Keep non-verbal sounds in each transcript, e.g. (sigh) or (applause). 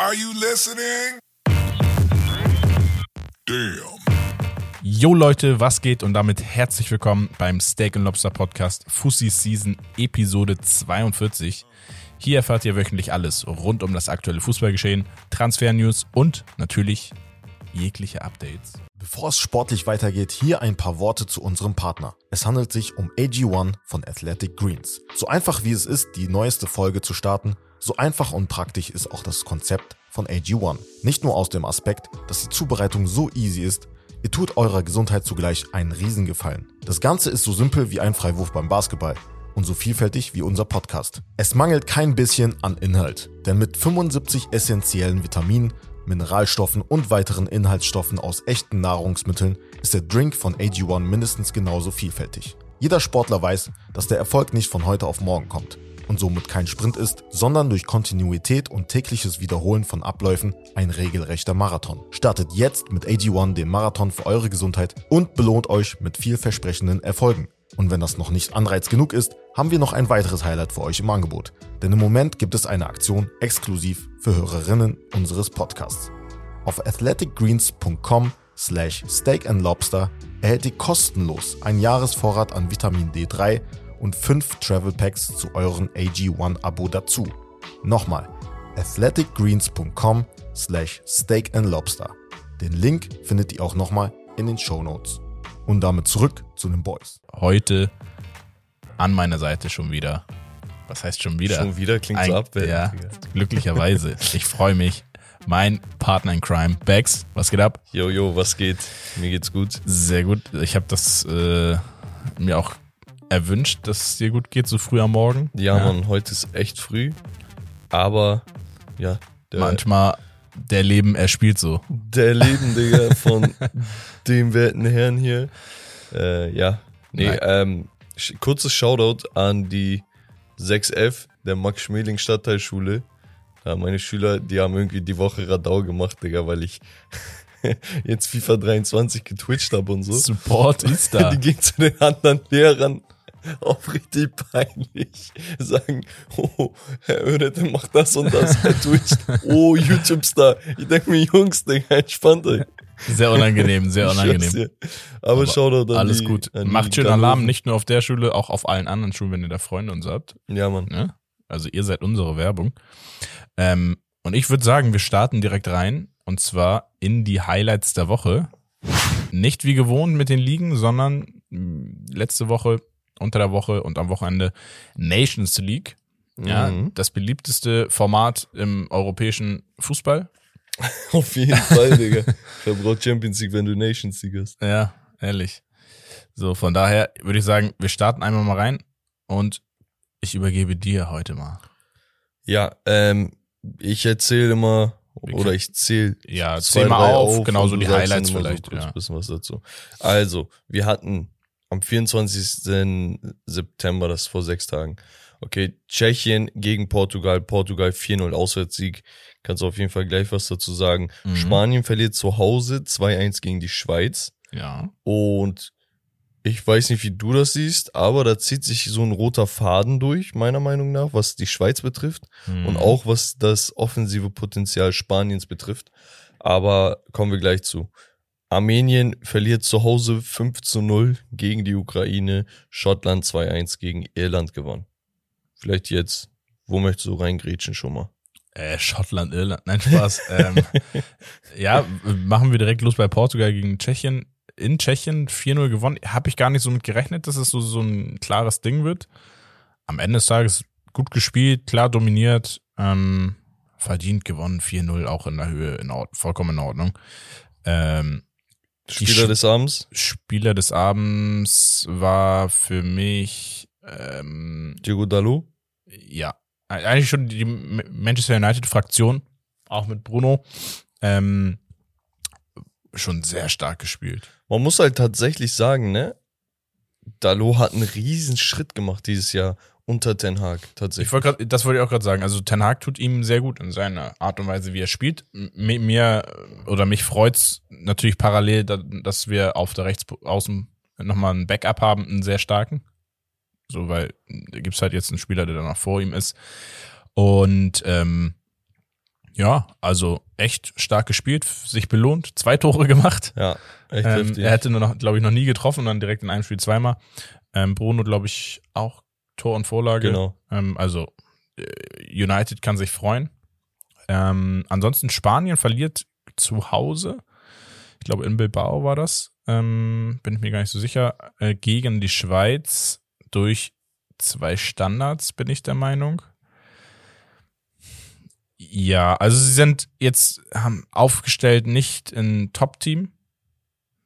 Are you listening? Damn. Jo Leute, was geht und damit herzlich willkommen beim Steak Lobster Podcast Fussi Season Episode 42. Hier erfahrt ihr wöchentlich alles rund um das aktuelle Fußballgeschehen, Transfer-News und natürlich jegliche Updates. Bevor es sportlich weitergeht, hier ein paar Worte zu unserem Partner. Es handelt sich um AG1 von Athletic Greens. So einfach wie es ist, die neueste Folge zu starten, so einfach und praktisch ist auch das Konzept von AG1. Nicht nur aus dem Aspekt, dass die Zubereitung so easy ist, ihr tut eurer Gesundheit zugleich einen Riesengefallen. Das Ganze ist so simpel wie ein Freiwurf beim Basketball und so vielfältig wie unser Podcast. Es mangelt kein bisschen an Inhalt, denn mit 75 essentiellen Vitaminen, Mineralstoffen und weiteren Inhaltsstoffen aus echten Nahrungsmitteln ist der Drink von AG1 mindestens genauso vielfältig. Jeder Sportler weiß, dass der Erfolg nicht von heute auf morgen kommt und somit kein Sprint ist, sondern durch Kontinuität und tägliches Wiederholen von Abläufen ein regelrechter Marathon. Startet jetzt mit AG1 den Marathon für eure Gesundheit und belohnt euch mit vielversprechenden Erfolgen. Und wenn das noch nicht Anreiz genug ist, haben wir noch ein weiteres Highlight für euch im Angebot. Denn im Moment gibt es eine Aktion exklusiv für Hörerinnen unseres Podcasts. Auf athleticgreens.com slash steak and lobster erhält ihr kostenlos einen Jahresvorrat an Vitamin D3 und 5 Travel Packs zu euren AG1 Abo dazu. Nochmal, athleticgreens.com slash steak and lobster. Den Link findet ihr auch nochmal in den Show Notes. Und damit zurück zu den Boys. Heute an meiner Seite schon wieder. Was heißt schon wieder? Schon wieder klingt Ein, so abwertend. Ja, glücklicherweise. Ich freue mich. Mein Partner in Crime, Bex, was geht ab? Yo, yo, was geht? Mir geht's gut. Sehr gut. Ich habe das äh, mir auch erwünscht, dass es dir gut geht, so früh am Morgen. Ja, Mann, heute ist echt früh. Aber, ja, der, Manchmal der Leben, er spielt so. der Leben, Digga, (laughs) von dem werten Herrn hier. Äh, ja, nee, Nein. ähm, kurzes Shoutout an die 6F der Max-Schmeling Stadtteilschule. Ja, meine Schüler, die haben irgendwie die Woche Radau gemacht, Digga, weil ich (laughs) jetzt FIFA 23 getwitcht habe und so. Support ist (laughs) da. Die gehen zu den anderen Lehrern (laughs) auch richtig peinlich. Sagen, oh, Herr Oedete macht das und das, Herr Twitch. (laughs) Oh, YouTube-Star. Ich denke mir, Jungs, Digga, entspannt euch. Sehr unangenehm, sehr unangenehm. dir. Aber, Shoutout an Alles die, gut. Macht schön. Alarm, nicht nur auf der Schule, auch auf allen anderen Schulen, wenn ihr da Freunde und so habt. Ja, Mann. Ne? Also ihr seid unsere Werbung. Ähm, und ich würde sagen, wir starten direkt rein. Und zwar in die Highlights der Woche. Nicht wie gewohnt mit den Ligen, sondern mh, letzte Woche, unter der Woche und am Wochenende Nations League. Ja, Mhm. das beliebteste Format im europäischen Fußball. (laughs) Auf jeden Fall, Digga. Verbraucht Champions League, wenn du Nations League hast. Ja, ehrlich. So, von daher würde ich sagen, wir starten einmal mal rein und ich übergebe dir heute mal. Ja, ähm, ich erzähle immer, oder ich zähle Ja, zwei, zähl mal auf, und genauso du die Highlights vielleicht. So ja. bisschen was dazu. Also, wir hatten am 24. September, das ist vor sechs Tagen. Okay, Tschechien gegen Portugal, Portugal 4-0 Auswärtssieg. Kannst du auf jeden Fall gleich was dazu sagen. Mhm. Spanien verliert zu Hause 2-1 gegen die Schweiz. ja. Und ich weiß nicht, wie du das siehst, aber da zieht sich so ein roter Faden durch, meiner Meinung nach, was die Schweiz betrifft Mhm. und auch was das offensive Potenzial Spaniens betrifft. Aber kommen wir gleich zu. Armenien verliert zu Hause 5 zu 0 gegen die Ukraine, Schottland 2-1 gegen Irland gewonnen. Vielleicht jetzt, wo möchtest du reingrätschen schon mal? Äh, Schottland, Irland, nein, Spaß. (laughs) ähm, ja, machen wir direkt los bei Portugal gegen Tschechien. In Tschechien 4-0 gewonnen. Habe ich gar nicht so mit gerechnet, dass es so, so ein klares Ding wird. Am Ende des Tages gut gespielt, klar dominiert, ähm, verdient gewonnen, 4-0 auch in der Höhe, in Ord vollkommen in Ordnung. Ähm, Spieler Sch- des Abends? Spieler des Abends war für mich ähm, Diego Dalot? ja, eigentlich schon die Manchester United-Fraktion, auch mit Bruno, ähm, schon sehr stark gespielt. Man muss halt tatsächlich sagen, ne? Dalot hat einen riesen Schritt gemacht dieses Jahr unter Ten Hag, Ich tatsächlich. wollte grad, das wollte ich auch gerade sagen. Also Ten Hag tut ihm sehr gut in seiner Art und Weise, wie er spielt. M- Mir oder mich freut's natürlich parallel, da- dass wir auf der Rechtsaußen nochmal einen Backup haben, einen sehr starken. So, weil da gibt's halt jetzt einen Spieler, der dann noch vor ihm ist. Und ähm, Ja, also echt stark gespielt, sich belohnt, zwei Tore (laughs) gemacht. Ja, echt Ähm, heftig. er hätte nur noch, glaube ich, noch nie getroffen und dann direkt in einem Spiel zweimal. Ähm, Bruno, glaube ich, auch Tor und Vorlage. Genau. Ähm, also äh, United kann sich freuen. Ähm, ansonsten Spanien verliert zu Hause. Ich glaube, in Bilbao war das. Ähm, bin ich mir gar nicht so sicher. Äh, gegen die Schweiz durch zwei Standards, bin ich der Meinung. Ja, also sie sind jetzt haben aufgestellt nicht in Top-Team.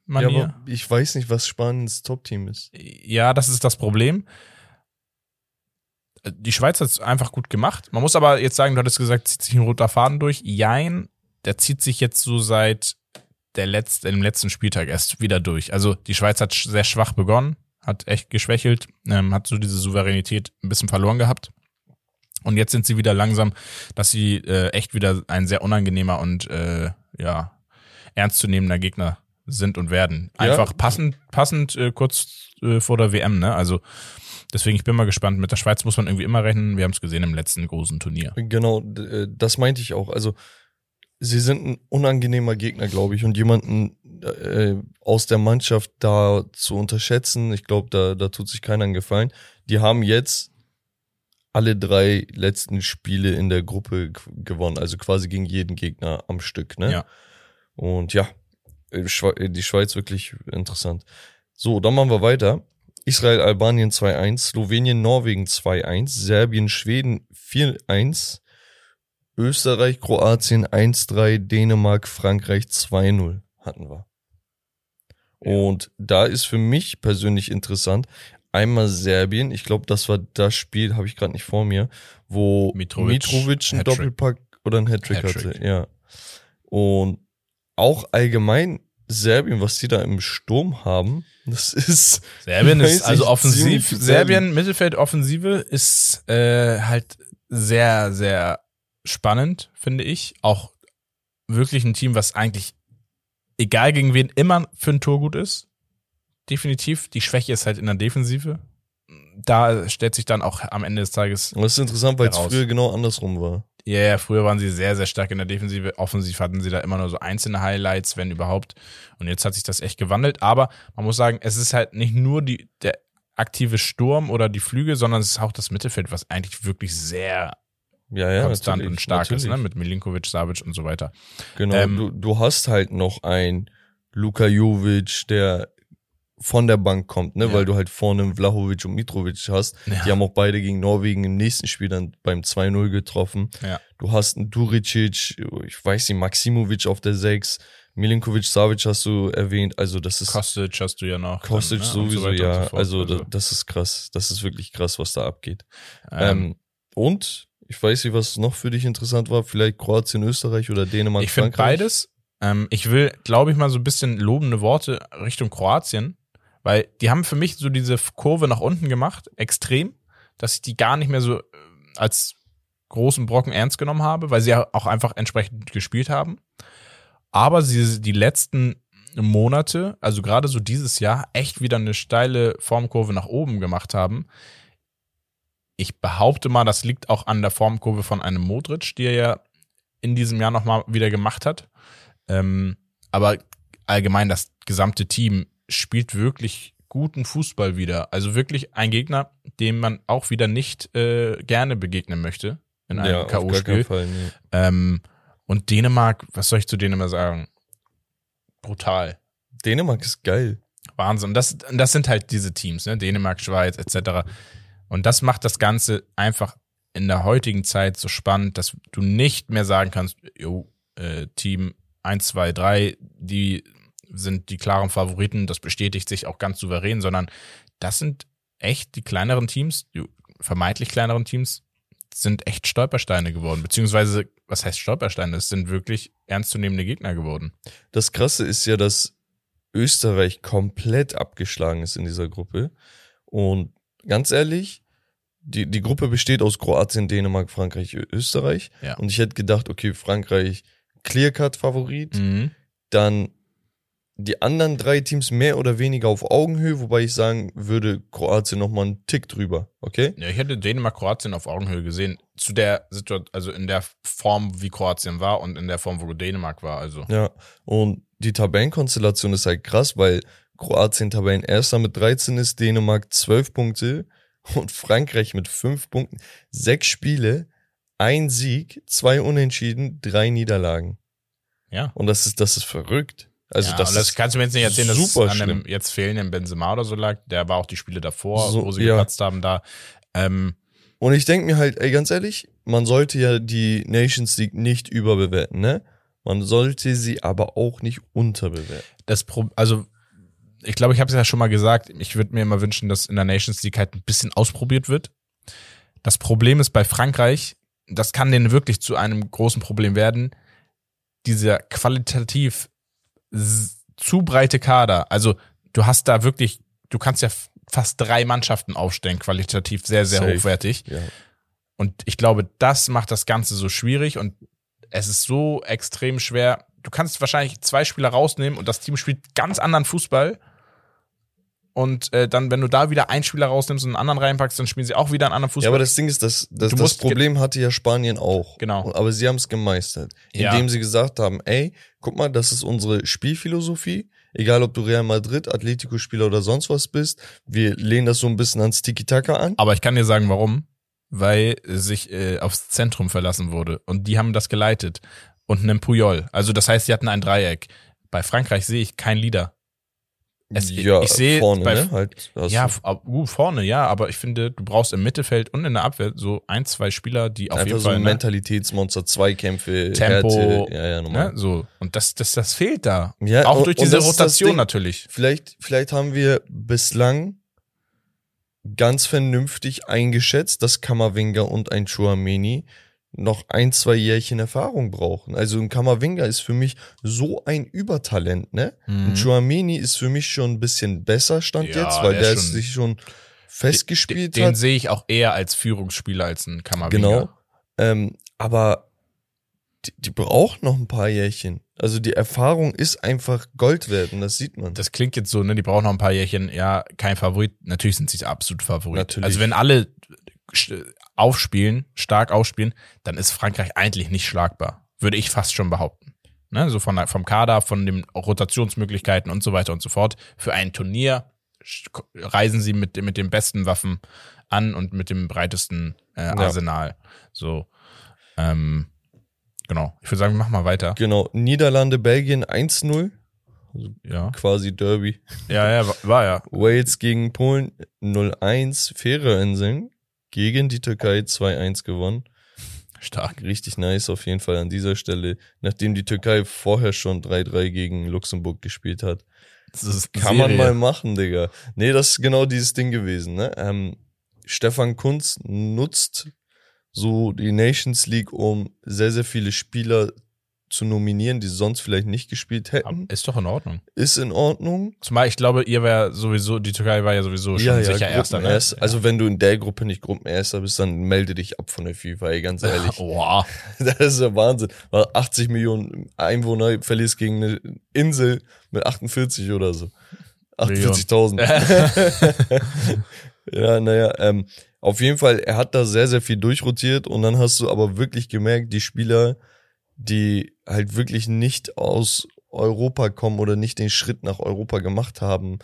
ja, aber ich weiß nicht, was Spaniens Top-Team ist. Ja, das ist das Problem. Die Schweiz hat es einfach gut gemacht. Man muss aber jetzt sagen, du hattest gesagt, zieht sich ein roter Faden durch. Jein, der zieht sich jetzt so seit der letzte, dem letzten Spieltag erst wieder durch. Also die Schweiz hat sehr schwach begonnen, hat echt geschwächelt, ähm, hat so diese Souveränität ein bisschen verloren gehabt. Und jetzt sind sie wieder langsam, dass sie äh, echt wieder ein sehr unangenehmer und äh, ja ernstzunehmender Gegner sind und werden. Ja. Einfach passend, passend äh, kurz äh, vor der WM, ne? Also deswegen, ich bin mal gespannt. Mit der Schweiz muss man irgendwie immer rechnen. Wir haben es gesehen im letzten großen Turnier. Genau, äh, das meinte ich auch. Also, sie sind ein unangenehmer Gegner, glaube ich. Und jemanden äh, aus der Mannschaft da zu unterschätzen, ich glaube, da, da tut sich keiner einen Gefallen. Die haben jetzt alle drei letzten Spiele in der Gruppe gewonnen, also quasi gegen jeden Gegner am Stück, ne? Ja. Und ja, äh, die Schweiz wirklich interessant. So, dann machen wir weiter. Israel, Albanien 2-1, Slowenien, Norwegen 2-1, Serbien, Schweden 4-1, Österreich, Kroatien 1-3, Dänemark, Frankreich 2-0 hatten wir. Und da ist für mich persönlich interessant, einmal Serbien, ich glaube, das war das Spiel, habe ich gerade nicht vor mir, wo Mitrovic, Mitrovic einen. Doppelpack oder einen Hattrick, Hattrick. hatte. Ja. Und auch allgemein Serbien, was die da im Sturm haben, das ist Serbien ist also offensiv. Serbien, Mittelfeldoffensive ist äh, halt sehr, sehr spannend, finde ich. Auch wirklich ein Team, was eigentlich, egal gegen wen, immer für ein Tor gut ist. Definitiv. Die Schwäche ist halt in der Defensive. Da stellt sich dann auch am Ende des Tages Und das ist interessant, weil es früher genau andersrum war. Ja, ja, früher waren sie sehr, sehr stark in der Defensive. Offensiv hatten sie da immer nur so einzelne Highlights, wenn überhaupt. Und jetzt hat sich das echt gewandelt. Aber man muss sagen, es ist halt nicht nur die, der aktive Sturm oder die Flüge, sondern es ist auch das Mittelfeld, was eigentlich wirklich sehr Ja, ja, konstant natürlich, und stark ist, ne? natürlich. Mit Milinkovic, Savic und so weiter. Genau, Ähm, du, du hast halt noch ein Luka Jovic, der von der Bank kommt, ne, Ja. weil du halt vorne Vlahovic und Mitrovic hast. Ja. Die haben auch beide gegen Norwegen im nächsten Spiel dann beim 2-0 getroffen. Ja. Du hast einen Duricic, ich weiß nicht, Maximovic auf der 6, Milinkovic, Savic hast du erwähnt, also das ist Kostic hast du ja noch. dann, Kostic ne? Und so sowieso, und ja, so also, da- das ist krass, das ist wirklich krass, was da abgeht. ähm, Ähm, und ich weiß nicht, was noch für dich interessant war, vielleicht Kroatien, Österreich oder Dänemark, Ich finde Frankreich? beides. Ähm, ich will, glaube ich, mal so ein bisschen lobende Worte Richtung Kroatien, weil die haben für mich so diese Kurve nach unten gemacht, extrem, dass ich die gar nicht mehr so äh, als großen Brocken ernst genommen habe, weil sie ja auch einfach entsprechend gespielt haben. Aber sie die letzten Monate, also gerade so dieses Jahr, echt wieder eine steile Formkurve nach oben gemacht haben. Ich behaupte mal, das liegt auch an der Formkurve von einem Modric, die er ja in diesem Jahr nochmal wieder gemacht hat. Ähm, aber allgemein das gesamte Team spielt wirklich guten Fußball wieder. Also wirklich ein Gegner, dem man auch wieder nicht äh, gerne begegnen möchte in einem ja, K.O.-Spiel. Nee. Ähm, und Dänemark, was soll ich zu Dänemark sagen? Brutal. Dänemark ist geil. Wahnsinn. Das, das sind halt diese Teams, ne? Dänemark, Schweiz, etc. Und das macht das Ganze einfach in der heutigen Zeit so spannend, dass du nicht mehr sagen kannst, jo, äh, Team 1, 2, 3, die sind die klaren Favoriten, das bestätigt sich auch ganz souverän, sondern das sind echt die kleineren Teams, die vermeintlich kleineren Teams, sind echt Stolpersteine geworden. Beziehungsweise, was heißt Stolpersteine? Es sind wirklich ernstzunehmende Gegner geworden. Das Krasse ist ja, dass Österreich komplett abgeschlagen ist in dieser Gruppe. Und ganz ehrlich, die, die Gruppe besteht aus Kroatien, Dänemark, Frankreich, Österreich. Ja. Und ich hätte gedacht, okay, Frankreich Clearcut-Favorit. Mhm. Dann die anderen drei Teams mehr oder weniger auf Augenhöhe, wobei ich sagen würde, Kroatien noch mal einen Tick drüber, okay? Ja, ich hätte Dänemark, Kroatien auf Augenhöhe gesehen. Zu der Situation, also in der Form, wie Kroatien war und in der Form, wo Dänemark war. Also. Ja, und die Tabellenkonstellation ist halt krass, weil Kroatien Tabellenerster mit 13 ist, Dänemark 12 Punkte und Frankreich mit 5 Punkten. Sechs Spiele, ein Sieg, zwei Unentschieden, drei Niederlagen. Ja. Und das ist, das ist verrückt. Also ja, das, das kannst du mir jetzt nicht erzählen, dass es an dem jetzt fehlenden Benzema oder so lag. Der war auch die Spiele davor, So, wo sie ja. gepatzt haben da. Ähm, Und ich denke mir halt, ey, ganz ehrlich, man sollte ja die Nations League nicht überbewerten, ne? Man sollte sie aber auch nicht unterbewerten. das Pro also ich glaube, ich habe es ja schon mal gesagt, ich würde mir immer wünschen, dass in der Nations League halt ein bisschen ausprobiert wird. Das Problem ist bei Frankreich, das kann denen wirklich zu einem großen Problem werden, dieser qualitativ zu breite Kader. Also du hast da wirklich, du kannst ja fast drei Mannschaften aufstellen, qualitativ sehr, sehr Safe. hochwertig. Ja. Und ich glaube, das macht das Ganze so schwierig und es ist so extrem schwer. Du kannst wahrscheinlich zwei Spieler rausnehmen und das Team spielt ganz anderen Fußball. Und äh, dann, wenn du da wieder einen Spieler rausnimmst und einen anderen reinpackst, dann spielen sie auch wieder einen anderen Ja, Fußball. aber das Ding ist, das, das, Du das Problem hatte ja Spanien auch. Genau. Aber sie haben es gemeistert. Ja. Indem sie gesagt haben, ey, guck mal, das ist unsere Spielphilosophie. Egal, ob du Real Madrid, Atletico-Spieler oder sonst was bist. Wir lehnen das so ein bisschen ans Tiki-Taka an. aber ich kann dir sagen, warum. Weil sich äh, aufs Zentrum verlassen wurde. Und die haben das geleitet. Und einen Puyol. Also das heißt, sie hatten ein Dreieck. Bei Frankreich sehe ich kein Leader. Es- ja, ich sehe vorne, bei- ne? Halt, Ja, gut, vorne, ja, aber ich finde, du brauchst im Mittelfeld und in der Abwehr so ein, zwei Spieler, die auf einfach jeden so Fall ein ne, Mentalitätsmonster, Zweikämpfe, Tempo, Härte. Ja, ja, normal. ne, so und das, das, das fehlt da. Ja, Auch durch diese Rotation natürlich. Vielleicht, vielleicht haben wir bislang ganz vernünftig eingeschätzt, dass Kammerwinger und ein Chouameni noch ein, zwei Jährchen Erfahrung brauchen. Also ein Kammerwinger ist für mich so ein Übertalent, ne? Ein Mhm. Chouameni ist für mich schon ein bisschen besser stand Ja, jetzt, weil der der, schon- sich schon festgespielt Den hat. sehe ich auch eher als Führungsspieler als ein Kammerwinger. Genau. Ähm, aber die, die braucht noch ein paar Jährchen. Also die Erfahrung ist einfach Gold wert und das sieht man. Das klingt jetzt so, ne, die brauchen noch ein paar Jährchen. Ja, kein Favorit. Natürlich sind sie der absolute Favorit. Natürlich. Also wenn alle aufspielen, stark aufspielen, dann ist Frankreich eigentlich nicht schlagbar. Würde ich fast schon behaupten. Ne, so von, vom Kader, von den Rotationsmöglichkeiten und so weiter und so fort. Für ein Turnier reisen sie mit, mit den besten Waffen an und mit dem breitesten äh, Arsenal. So, ähm, genau. Ich würde sagen, mach mal weiter. Genau, Niederlande, Belgien 1-0, Ja, quasi Derby. ja, ja, war, war ja. Wales gegen Polen 0-1, Färöerinseln gegen die Türkei 2-1 gewonnen. Stark. Richtig nice auf jeden Fall an dieser Stelle, nachdem die Türkei vorher schon 3-3 gegen Luxemburg gespielt hat. Das Kann man mal machen, Digga. Nee, das ist genau dieses Ding gewesen, ne? Ähm, Stefan Kunz nutzt so die Nations League, um sehr, sehr viele Spieler zu nominieren, die sonst vielleicht nicht gespielt hätten. Ist doch in Ordnung. Ist in Ordnung. Zumal ich glaube, ihr wäre sowieso, die Türkei war ja sowieso schon sicher Erster. Ne? Gruppenerster. Also wenn du in der Gruppe nicht Gruppenerster bist, dann melde dich ab von der FIFA, ey, ganz ehrlich. (laughs) Boah. (laughs) Das ist ja Wahnsinn. Weil 80 Millionen Einwohner verlierst gegen eine Insel mit 48 oder so. 48.000. (laughs) ja, naja, ähm, auf jeden Fall, er hat da sehr, sehr viel durchrotiert und dann hast du aber wirklich gemerkt, die Spieler, die halt wirklich nicht aus Europa kommen oder nicht den Schritt nach Europa gemacht haben,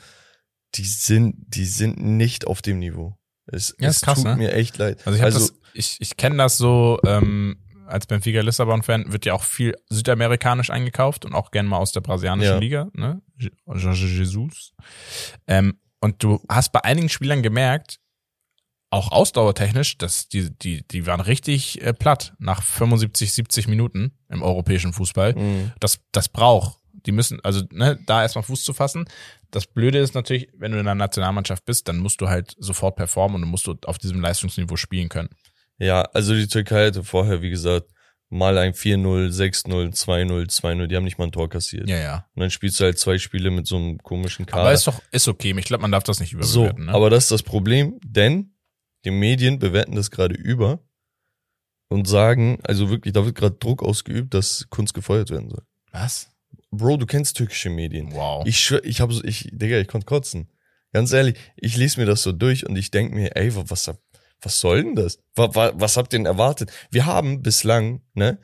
die sind, die sind nicht auf dem Niveau. Es, Ja, es krass, tut ne? mir echt leid. Also ich das, ich, ich kenne das so, ähm, als Benfica Lissabon-Fan wird ja auch viel südamerikanisch eingekauft und auch gern mal aus der brasilianischen Ja. Liga, ne? Jesus. Ähm, und du hast bei einigen Spielern gemerkt, auch ausdauertechnisch, dass die, die, die waren richtig äh, platt nach 75, 70 Minuten im europäischen Fußball. Mhm. Das, das braucht. Die müssen, also ne, da erstmal Fuß zu fassen. Das Blöde ist natürlich, wenn du in der Nationalmannschaft bist, dann musst du halt sofort performen und dann musst du auf diesem Leistungsniveau spielen können. Ja, also die Türkei hatte vorher, wie gesagt, mal ein 4-0, 6-0, 2-0, 2-0, die haben nicht mal ein Tor kassiert. Ja, ja. Und dann spielst du halt zwei Spiele mit so einem komischen Kader. Aber ist doch, ist okay. Ich glaube, man darf das nicht so, überbewerten. ne? aber das ist das Problem, denn die Medien bewerten das gerade über und sagen, also wirklich, da wird gerade Druck ausgeübt, dass Kunst gefeuert werden soll. Was? Bro, du kennst türkische Medien. Wow. Ich schwör, ich habe so, ich, Digga, ich konnte kotzen. Ganz ehrlich, ich lese mir das so durch und ich denk mir, ey, wa- was, was soll denn das? Was, was habt ihr denn erwartet? Wir haben bislang, ne,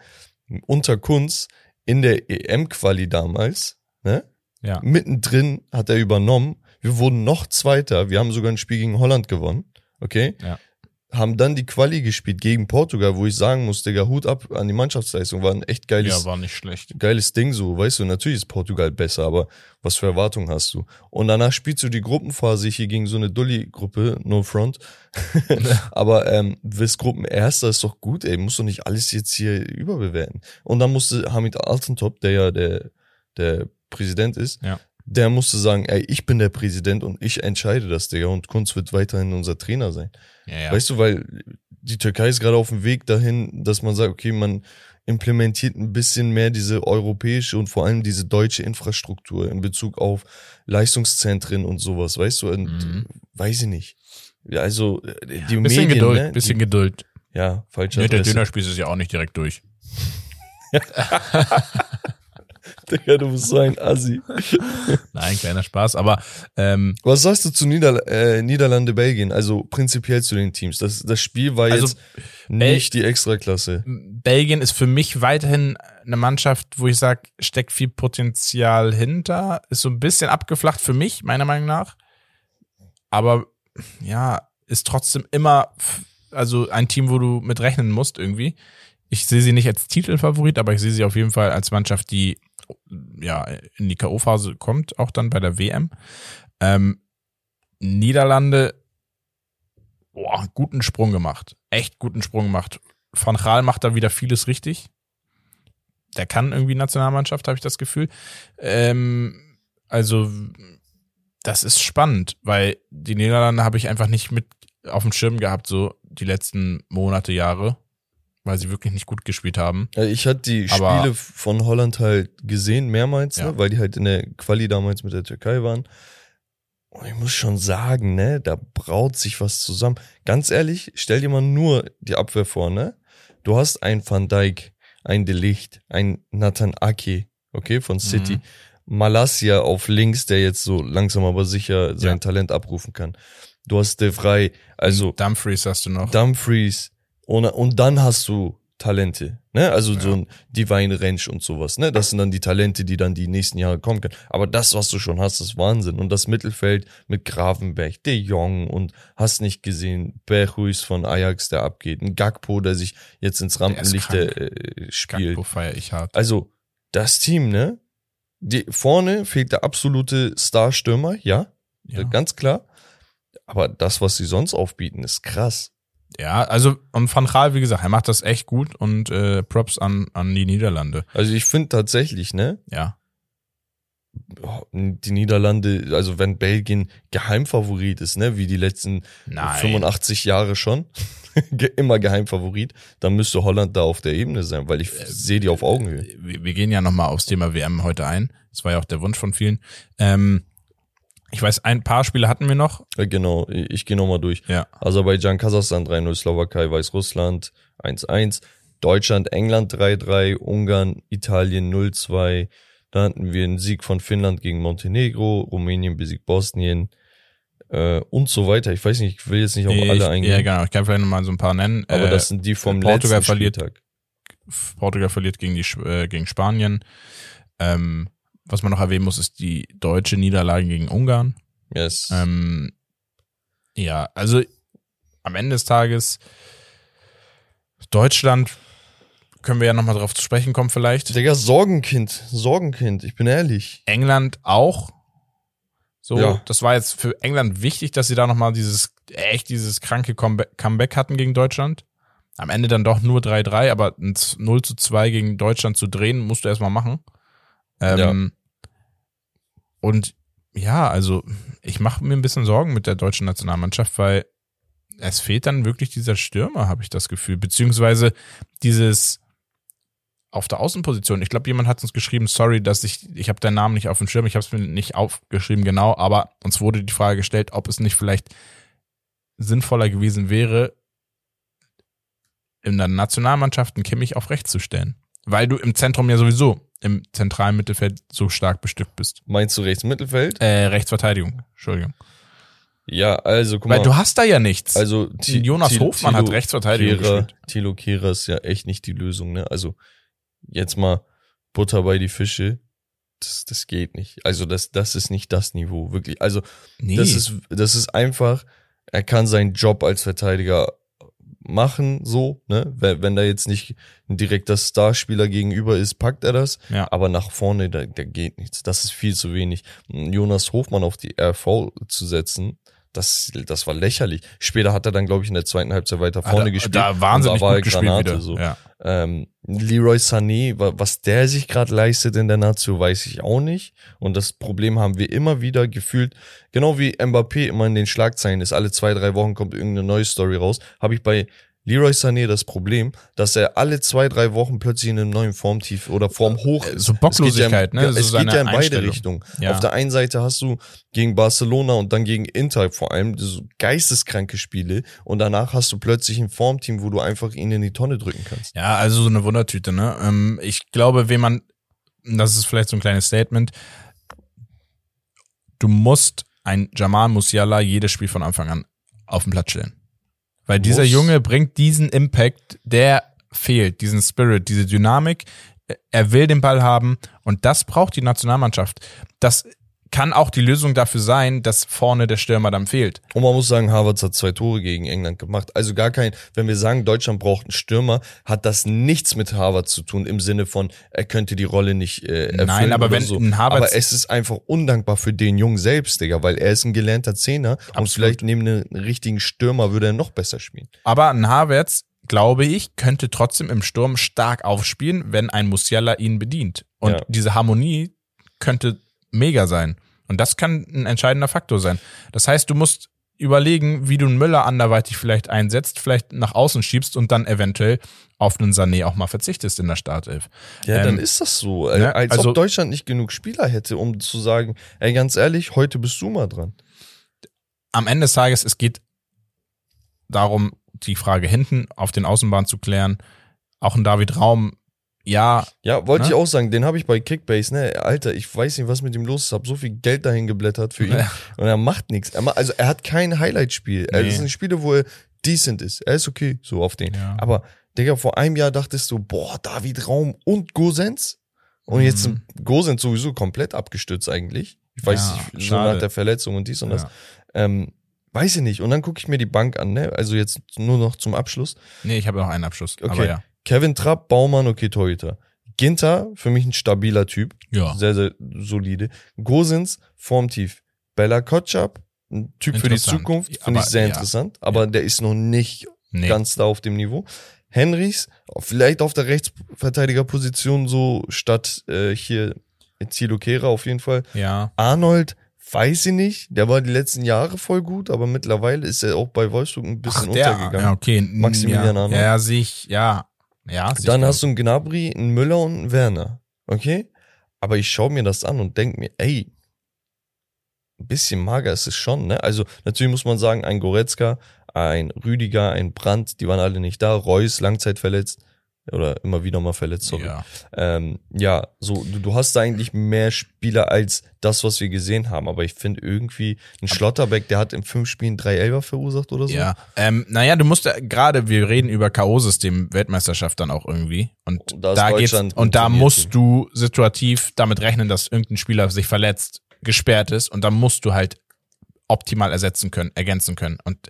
unter Kunz in der EM-Quali damals, ne, ja. mittendrin hat er übernommen. Wir wurden noch Zweiter. Wir haben sogar ein Spiel gegen Holland gewonnen. Okay? Ja. Haben dann die Quali gespielt gegen Portugal, wo ich sagen muss, Digga, Hut ab an die Mannschaftsleistung. War ein echt geiles, ja, war nicht schlecht. geiles Ding so. Weißt du, natürlich ist Portugal besser, aber was für Erwartungen hast du? Und danach spielst du die Gruppenphase hier gegen so eine Dulli-Gruppe, no front. (laughs) (laughs) aber ähm, wirst Gruppenerster ist doch gut, ey. Musst du nicht alles jetzt hier überbewerten. Und dann musste Hamid Altentop, der ja der, der Präsident ist, Ja. Der musste sagen, ey, ich bin der Präsident und ich entscheide das, Digga. Und Kunz wird weiterhin unser Trainer sein. Ja, ja. Weißt du, weil die Türkei ist gerade auf dem Weg dahin, dass man sagt, okay, man implementiert ein bisschen mehr diese europäische und vor allem diese deutsche Infrastruktur in Bezug auf Leistungszentren und sowas, weißt du, und Mhm. weiß ich nicht. Ja, also äh, die bisschen Medien, Geduld, ne? bisschen die, Geduld. ja, falsche Nee, der. Dönerspieß ist ja auch nicht direkt durch. (laughs) (laughs) (laughs) Digga, du bist so ein Assi. (laughs) Nein, kleiner Spaß, aber ähm, Was sagst du zu Nieder äh, Niederlande, Belgien? Also prinzipiell zu den Teams. Das, das Spiel war Also, jetzt nicht die Extraklasse. Belgien ist für mich weiterhin eine Mannschaft, wo ich sage, steckt viel Potenzial hinter. Ist so ein bisschen abgeflacht für mich, meiner Meinung nach. Aber ja, ist trotzdem immer also ein Team, wo du mit rechnen musst irgendwie. Ich sehe sie nicht als Titelfavorit, aber ich sehe sie auf jeden Fall als Mannschaft, die ja in die K.O.-Phase kommt, auch dann bei der WM. Ähm, Niederlande, boah, guten Sprung gemacht. Echt guten Sprung gemacht. Van Gaal macht da wieder vieles richtig. Der kann irgendwie Nationalmannschaft, habe ich das Gefühl. Ähm, also, das ist spannend, weil die Niederlande habe ich einfach nicht mit auf dem Schirm gehabt, so die letzten Monate, Jahre, weil sie wirklich nicht gut gespielt haben. Ja, Ich hatte die Aber- Spiele von Holland halt gesehen, mehrmals, Ja. ne, weil die halt in der Quali damals mit der Türkei waren. Und ich muss schon sagen, ne, da braut sich was zusammen. Ganz ehrlich, stell dir mal nur die Abwehr vor, ne? Du hast einen Van Dijk, einen De Licht, einen Nathan Ake, okay, von City. Mhm. Malasia auf links, der jetzt so langsam aber sicher sein Ja. Talent abrufen kann. Du hast De Vrij, also Dumfries hast du noch. Dumfries und, und dann hast du Talente, ne? Also so Ja. ein Divine Ranch und sowas, ne? Das sind dann die Talente, die dann die nächsten Jahre kommen können. Aber das, was du schon hast, ist Wahnsinn. Und das Mittelfeld mit Gravenberg, De Jong und hast nicht gesehen, Berhuis von Ajax, der abgeht, ein Gakpo, der sich jetzt ins Rampenlicht krank. äh, spielt. Gakpo feier ich hart. Also, das Team, ne? Die, vorne fehlt der absolute Starstürmer, ja, Ja. ganz klar. Aber das, was sie sonst aufbieten, ist krass. Ja, also und Van Gaal, wie gesagt, er macht das echt gut und äh, Props an, an die Niederlande. Also ich finde tatsächlich, ne, Ja. die Niederlande, also wenn Belgien Geheimfavorit ist, ne, wie die letzten Nein. 85 Jahre schon, (laughs) immer Geheimfavorit, dann müsste Holland da auf der Ebene sein, weil ich Äh, sehe die auf Augenhöhe. Wir, wir gehen ja nochmal aufs Thema WM heute ein. Das war ja auch der Wunsch von vielen. Ähm, ich weiß, ein paar Spiele hatten wir noch. Äh, Genau, ich, ich gehe nochmal durch. Ja. Aserbaidschan, Kasachstan 3-0, Slowakei, Weißrussland 1-1, Deutschland, England 3-3, Ungarn, Italien 0-2. Dann hatten wir einen Sieg von Finnland gegen Montenegro, Rumänien besiegt Bosnien äh, und so weiter. Ich weiß nicht, ich will jetzt nicht auf Ich, alle eingehen, ja, genau. Ich kann vielleicht nochmal so ein paar nennen. aber Äh, das sind die vom Portugal letzten verliert. Spieltag. Portugal verliert gegen die äh, gegen Spanien. Ähm, was man noch erwähnen muss, ist die deutsche Niederlage gegen Ungarn. Yes. Ähm, ja, also am Ende des Tages Deutschland können wir ja nochmal drauf zu sprechen kommen vielleicht. Digga, Sorgenkind, Sorgenkind, ich bin ehrlich. England auch. So, Ja. das war jetzt für England wichtig, dass sie da nochmal dieses, echt dieses kranke Comeback, hatten gegen Deutschland. Am Ende dann doch nur 3-3, aber ein 0 zu 2 gegen Deutschland zu drehen, musst du erstmal machen. Ähm, Und ja, also ich mache mir ein bisschen Sorgen mit der deutschen Nationalmannschaft, weil es fehlt dann wirklich dieser Stürmer, habe ich das Gefühl. Beziehungsweise dieses auf der Außenposition. Ich glaube, jemand hat uns geschrieben, sorry, dass ich, ich habe deinen Namen nicht auf dem Schirm, ich habe es mir nicht aufgeschrieben, genau, aber uns wurde die Frage gestellt, ob es nicht vielleicht sinnvoller gewesen wäre, in der Nationalmannschaft einen Kimmich auf rechts zu stellen. Weil du im Zentrum ja sowieso im zentralen Mittelfeld so stark bestückt bist. Meinst du rechts Mittelfeld? Äh, Rechtsverteidigung, Entschuldigung. Ja, also guck Weil mal. du hast da ja nichts. also Thi- Jonas Thi- Hofmann hat Rechtsverteidigung Kehrer, gespielt. Thilo Kehrer ist ja echt nicht die Lösung, ne? Also jetzt mal Butter bei die Fische. Das, das geht nicht. Also das, das ist nicht das Niveau, wirklich. Also nee. das ist, das ist einfach, er kann seinen Job als Verteidiger machen, so, ne? Wenn, wenn da jetzt nicht ein direkter Starspieler gegenüber ist, packt er das. Ja. Aber nach vorne, da, da geht nichts. Das ist viel zu wenig. Jonas Hofmann auf die RV zu setzen, das, das war lächerlich. Später hat er dann, glaube ich, in der zweiten Halbzeit weiter Hat vorne er- gespielt. Da wahnsinnig da war gut er gespielt Granate, wieder. So. Ja. Ähm, Leroy Sané, wa- was der sich gerade leistet in der Nazio, weiß ich auch nicht. Und das Problem haben wir immer wieder gefühlt, genau wie Mbappé immer in den Schlagzeilen ist, alle zwei, drei Wochen kommt irgendeine neue Story raus, habe ich bei Leroy Sané das Problem, dass er alle zwei, drei Wochen plötzlich in einem neuen Formtief oder Form hoch Äh, ist. so Bocklosigkeit, es geht ja, ne? So Es geht ja in beide. Richtungen. Ja. Auf der einen Seite hast du gegen Barcelona und dann gegen Inter vor allem so geisteskranke Spiele und danach hast du plötzlich ein Formteam, wo du einfach ihn in die Tonne drücken kannst. Ja, also so eine Wundertüte, ne? Ähm, ich glaube, wenn man, das ist vielleicht so ein kleines Statement, du musst ein Jamal Musiala jedes Spiel von Anfang an auf den Platz stellen. Weil dieser Muss. Junge bringt diesen Impact, der fehlt, diesen Spirit, diese Dynamik. Er will den Ball haben und das braucht die Nationalmannschaft. Das kann auch die Lösung dafür sein, dass vorne der Stürmer dann fehlt. Und man muss sagen, Havertz hat zwei Tore gegen England gemacht. Also gar kein, wenn wir sagen, Deutschland braucht einen Stürmer, hat das nichts mit Havertz zu tun im Sinne von, er könnte die Rolle nicht äh, erfüllen. Nein, aber wenn so. ein Havertz- aber es ist einfach undankbar für den Jungen selbst, Digga, weil er ist ein gelernter Zehner und Absolut. vielleicht neben einem richtigen Stürmer würde er noch besser spielen. Aber ein Havertz, glaube ich, könnte trotzdem im Sturm stark aufspielen, wenn ein Musiala ihn bedient. Und Ja. diese Harmonie könnte mega sein. Und das kann ein entscheidender Faktor sein. Das heißt, du musst überlegen, wie du einen Müller anderweitig vielleicht einsetzt, vielleicht nach außen schiebst und dann eventuell auf einen Sané auch mal verzichtest in der Startelf. Ja, Ähm, dann ist das so. Ne, Als also- ob Deutschland nicht genug Spieler hätte, um zu sagen, ey, ganz ehrlich, heute bist du mal dran. Am Ende des Tages, es geht darum, die Frage hinten auf den Außenbahn zu klären. Auch ein David Raum, ja, Ja, wollte Ne? ich auch sagen, den habe ich bei Kickbase, ne? Alter, ich weiß nicht, was mit ihm los ist. Hab so viel Geld dahin geblättert für ihn und er macht nichts. Er also er hat kein Highlight-Spiel. Er Nee. ist ein Spieler, wo er decent ist. Er ist okay, so auf den. Ja. Aber Digga, vor einem Jahr dachtest du, boah, David Raum und Gosens? Und jetzt Mhm. sind Gosens sowieso komplett abgestürzt eigentlich. Ich weiß Ja, nicht, so schade. nach der Verletzung und dies und das. ja. Ähm, weiß ich nicht. Und dann gucke ich mir die Bank an, ne? Also jetzt nur noch zum Abschluss. Nee, ich habe noch einen Abschluss. Okay. Aber ja. Kevin Trapp, Baumann, okay, Torhüter. Ginter, für mich ein stabiler Typ. Ja. Sehr, sehr solide. Gosens, formtief. Bella Kotschap, ein Typ für die. Zukunft, Ja, finde ich sehr ja. interessant. Aber der ist noch nicht Nee. ganz da auf dem Niveau. Henrys, vielleicht auf der Rechtsverteidigerposition so statt äh, hier Zilo Kehrer auf jeden Fall. ja. Arnold, weiß ich nicht. Der war die letzten Jahre voll gut, aber mittlerweile ist er auch bei Wolfsburg ein bisschen der, untergegangen. ja, okay. Maximilian ja, Arnold. ja, sehe ich, ja. Ja, Dann hast du einen Gnabry, einen Müller und einen Werner. Okay? Aber ich schaue mir das an und denke mir, ey, ein bisschen mager ist es schon, ne? Also natürlich muss man sagen, ein Goretzka, ein Rüdiger, ein Brandt, die waren alle nicht da. Reus, langzeitverletzt. Oder immer wieder mal verletzt, sorry. Ja. Ähm, ja, so, du, du hast da eigentlich mehr Spieler als das, was wir gesehen haben. Aber ich finde irgendwie, ein Schlotterbeck, der hat in fünf Spielen drei Elfer verursacht oder so. Ja, ähm, naja, du musst ja, gerade, wir reden über K.O.-System Weltmeisterschaft dann auch irgendwie. Und Und da da geht's, und da musst du situativ damit rechnen, dass irgendein Spieler sich verletzt, gesperrt ist und dann musst du halt optimal ersetzen können, ergänzen können. Und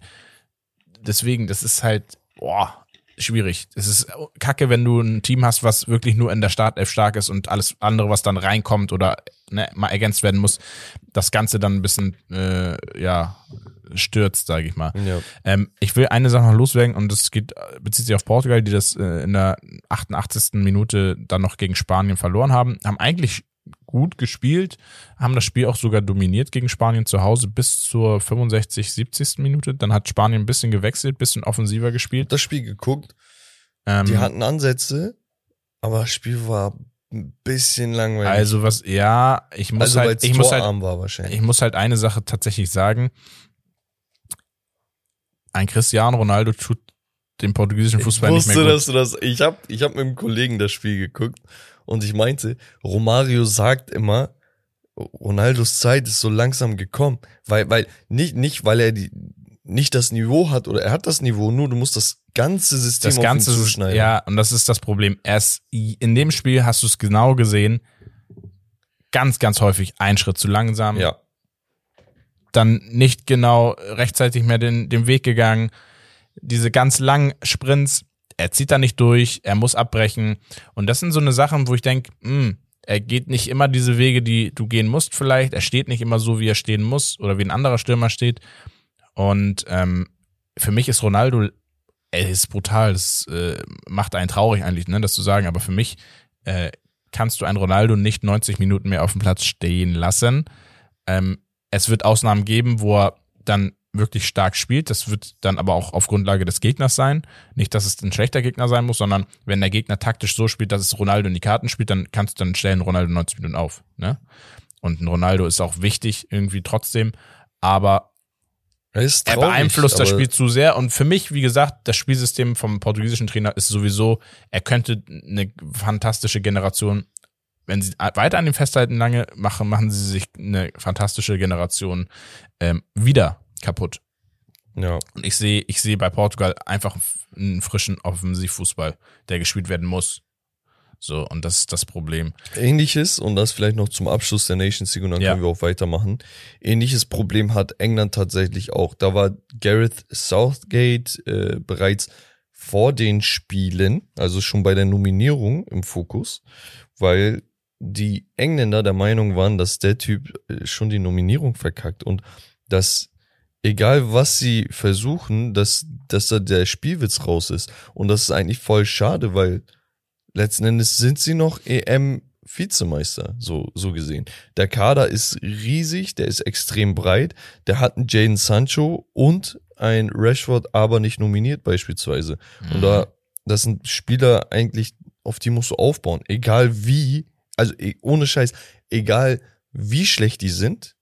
deswegen, das ist halt, boah, schwierig. Es ist kacke, wenn du ein Team hast, was wirklich nur in der Startelf stark ist und alles andere, was dann reinkommt oder ne, mal ergänzt werden muss, das Ganze dann ein bisschen, äh, ja, stürzt, sage ich mal. Ja. Ähm, ich will eine Sache noch loswerden und das geht, bezieht sich auf Portugal, die das äh, in der 88. Minute dann noch gegen Spanien verloren haben. Haben eigentlich gut gespielt, haben das Spiel auch sogar dominiert gegen Spanien zu Hause bis zur 65, 70. Minute. Dann hat Spanien ein bisschen gewechselt, bisschen offensiver gespielt. Das Spiel geguckt, Ähm, Die hatten Ansätze, aber das Spiel war ein bisschen langweilig. also was, ja, ich muss also halt, ich muss halt, ich muss halt eine Sache tatsächlich sagen. Ein Cristiano Ronaldo tut dem portugiesischen Fußball nicht mehr gut. dass du das. Ich habe ich hab mit einem Kollegen das Spiel geguckt Und ich meinte, Romario sagt immer, Ronaldos Zeit ist so langsam gekommen, weil, weil, nicht, nicht, weil er die, nicht das Niveau hat oder er hat das Niveau, nur du musst das ganze System Das Ganze auf ihn zuschneiden. ja, und das ist das Problem. Erst in dem Spiel hast du es genau gesehen, ganz, ganz häufig ein Schritt zu langsam, ja. dann nicht genau rechtzeitig mehr den, den Weg gegangen. Diese ganz langen Sprints, er zieht da nicht durch, er muss abbrechen. Und das sind so eine Sachen, wo ich denke, er geht nicht immer diese Wege, die du gehen musst vielleicht. Er steht nicht immer so, wie er stehen muss oder wie ein anderer Stürmer steht. Und ähm, für mich ist Ronaldo, er ist brutal. Das äh, macht einen traurig eigentlich, ne, das zu sagen. Aber für mich äh, kannst du einen Ronaldo nicht 90 Minuten mehr auf dem Platz stehen lassen. Ähm, es wird Ausnahmen geben, wo er dann wirklich stark spielt. Das wird dann aber auch auf Grundlage des Gegners sein. Nicht, dass es ein schlechter Gegner sein muss, sondern wenn der Gegner taktisch so spielt, dass es Ronaldo in die Karten spielt, dann kannst du dann stellen Ronaldo 90 Minuten auf. Ne? Und ein Ronaldo ist auch wichtig irgendwie trotzdem, aber Er, beeinflusst das Spiel zu sehr. Und für mich, wie gesagt, das Spielsystem vom portugiesischen Trainer ist sowieso, er könnte eine fantastische Generation, wenn sie weiter an ihm festhalten lange, machen, machen sie sich eine fantastische Generation ähm, wieder kaputt. Ja. Und ich sehe, ich sehe bei Portugal einfach einen frischen Offensivfußball, der gespielt werden muss. So, und das ist das Problem. Ähnliches, und das vielleicht noch zum Abschluss der Nations League und dann Ja. können wir auch weitermachen. Ähnliches Problem hat England tatsächlich auch. Da war Gareth Southgate äh, bereits vor den Spielen, also schon bei der Nominierung im Fokus, weil die Engländer der Meinung waren, dass der Typ äh, schon die Nominierung verkackt und dass egal was sie versuchen, dass, dass da der Spielwitz raus ist. Und das ist eigentlich voll schade, weil letzten Endes sind sie noch EM-Vizemeister, so, so gesehen. Der Kader ist riesig, der ist extrem breit, der hat einen Jaden Sancho und ein Rashford aber nicht nominiert beispielsweise. Und da, das sind Spieler eigentlich, auf die musst du aufbauen. Egal wie, also eh, ohne Scheiß, egal wie schlecht die sind,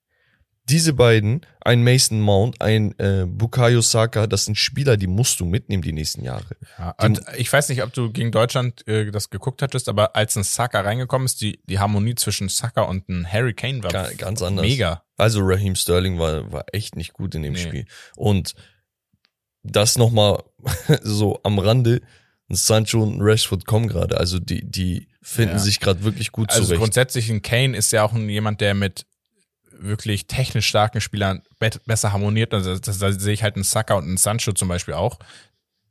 diese beiden, ein Mason Mount, ein äh, Bukayo Saka, das sind Spieler, die musst du mitnehmen die nächsten Jahre. Ja, und ich weiß nicht, ob du gegen Deutschland äh, das geguckt hattest, aber als ein Saka reingekommen ist, die, die Harmonie zwischen Saka und ein Harry Kane war Ga- ganz anders. mega. Also Raheem Sterling war, war echt nicht gut in dem Nee. Spiel. Und das nochmal (laughs) so am Rande, ein Sancho und ein Rashford kommen gerade. Also die, die finden Ja. sich gerade wirklich gut Also zurecht. grundsätzlich ein Kane ist ja auch ein, jemand, der mit wirklich technisch starken Spielern besser harmoniert. Also das, da sehe ich halt einen Saka und einen Sancho zum Beispiel auch.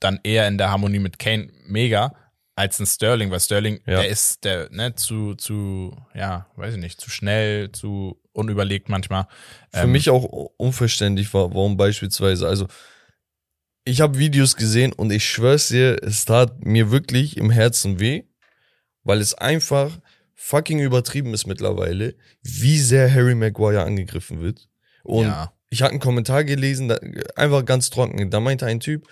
Dann eher in der Harmonie mit Kane mega als ein Sterling, weil Sterling, Ja. der ist der, ne, zu, zu, ja, weiß ich nicht, zu schnell, zu unüberlegt manchmal. Für Ähm, mich auch unverständlich war, warum beispielsweise, also ich habe Videos gesehen und ich schwör's dir, es tat mir wirklich im Herzen weh, weil es einfach fucking übertrieben ist mittlerweile, wie sehr Harry Maguire angegriffen wird. Und ja. ich hatte einen Kommentar gelesen, da, einfach ganz trocken. Da meinte ein Typ,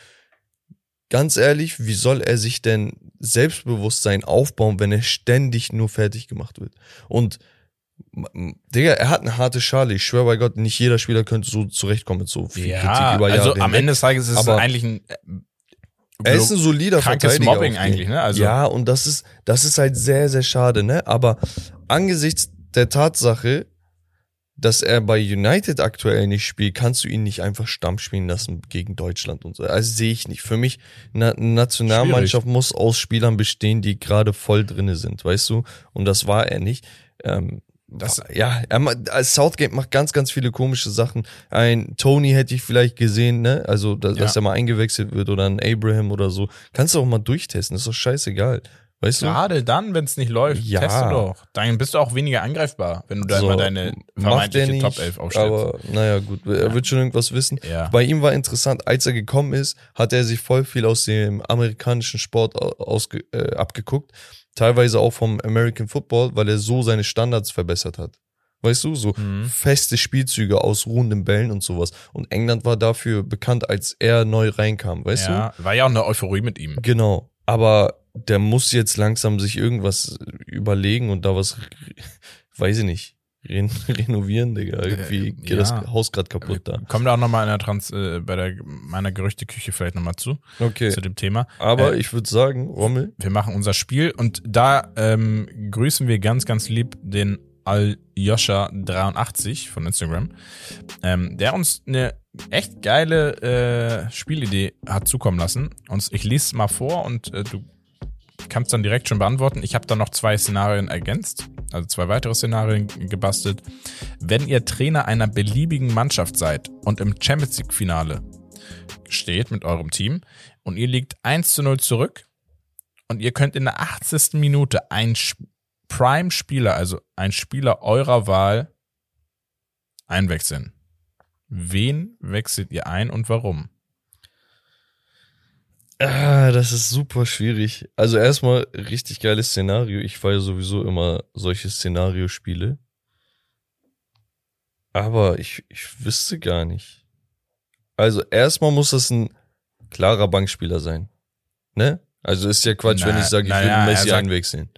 ganz ehrlich, wie soll er sich denn Selbstbewusstsein aufbauen, wenn er ständig nur fertig gemacht wird? Und Digga, er hat eine harte Schale. Ich schwöre bei Gott, nicht jeder Spieler könnte so zurechtkommen mit so viel Ja, Kritik über Jahre also am. Ende des Tages ist es Aber eigentlich ein, äh, Er ist ein solider krankes Verteidiger. Mobbing eigentlich, ne? Also ja, und das ist, das ist halt sehr, sehr schade, ne? Aber angesichts der Tatsache, dass er bei United aktuell nicht spielt, kannst du ihn nicht einfach Stamm spielen lassen gegen Deutschland und so. Also sehe ich nicht. Für mich, eine Nationalmannschaft muss aus Spielern bestehen, die gerade voll drinne sind, weißt du? Und das war er nicht. Ähm, Das- ja, er, Southgate macht ganz, ganz viele komische Sachen. Ein Tony hätte ich vielleicht gesehen, ne? Also, da, dass Ja. er mal eingewechselt wird oder ein Abraham oder so. Kannst du auch mal durchtesten, ist doch scheißegal. Weißt du? Gerade dann, wenn es nicht läuft, Ja. teste doch. Dann bist du auch weniger angreifbar, wenn du da So, immer deine er vermeintliche nicht, Top 11 aufstellst. Aber naja, gut, er wird schon irgendwas wissen. Ja. Bei ihm war interessant, als er gekommen ist, hat er sich voll viel aus dem amerikanischen Sport au- ausge, äh, abgeguckt. Teilweise auch vom American Football, weil er so seine Standards verbessert hat. Weißt du, so Mhm. feste Spielzüge aus ruhenden Bällen und sowas. Und England war dafür bekannt, als er neu reinkam, weißt du? ja, war ja auch eine Euphorie mit ihm. Genau. Aber der muss jetzt langsam sich irgendwas überlegen und da was, (laughs) weiß ich nicht. Ren (laughs) renovieren, Digga. Irgendwie Äh, geht ja. das Haus gerade kaputt da. Kommen da auch nochmal in der Trans, äh, bei der, meiner Gerüchteküche vielleicht nochmal zu, Okay. zu dem Thema. Aber Äh, ich würde sagen, Rommel, Wir machen unser Spiel und da ähm, grüßen wir ganz, ganz lieb den Aljoscha83 von Instagram, ähm, der uns eine echt geile äh, Spielidee hat zukommen lassen. Und ich lese es mal vor und äh, du kannst dann direkt schon beantworten. Ich habe da noch zwei Szenarien ergänzt, also zwei weitere Szenarien gebastelt. Wenn ihr Trainer einer beliebigen Mannschaft seid und im Champions League Finale steht mit eurem Team und ihr liegt 1 zu 0 zurück und ihr könnt in der 80. Minute einen Sp- Prime-Spieler, also ein Spieler eurer Wahl, einwechseln. Wen wechselt ihr ein und warum? Ah, das ist super schwierig. Also erstmal richtig geiles Szenario. Ich feiere sowieso immer solche Szenariospiele. Aber ich, ich wüsste gar nicht. Also erstmal muss das ein klarer Bankspieler sein. Ne? Also ist ja Quatsch, wenn Na- ich sage, ich na will ja, Messi sagt- einwechseln.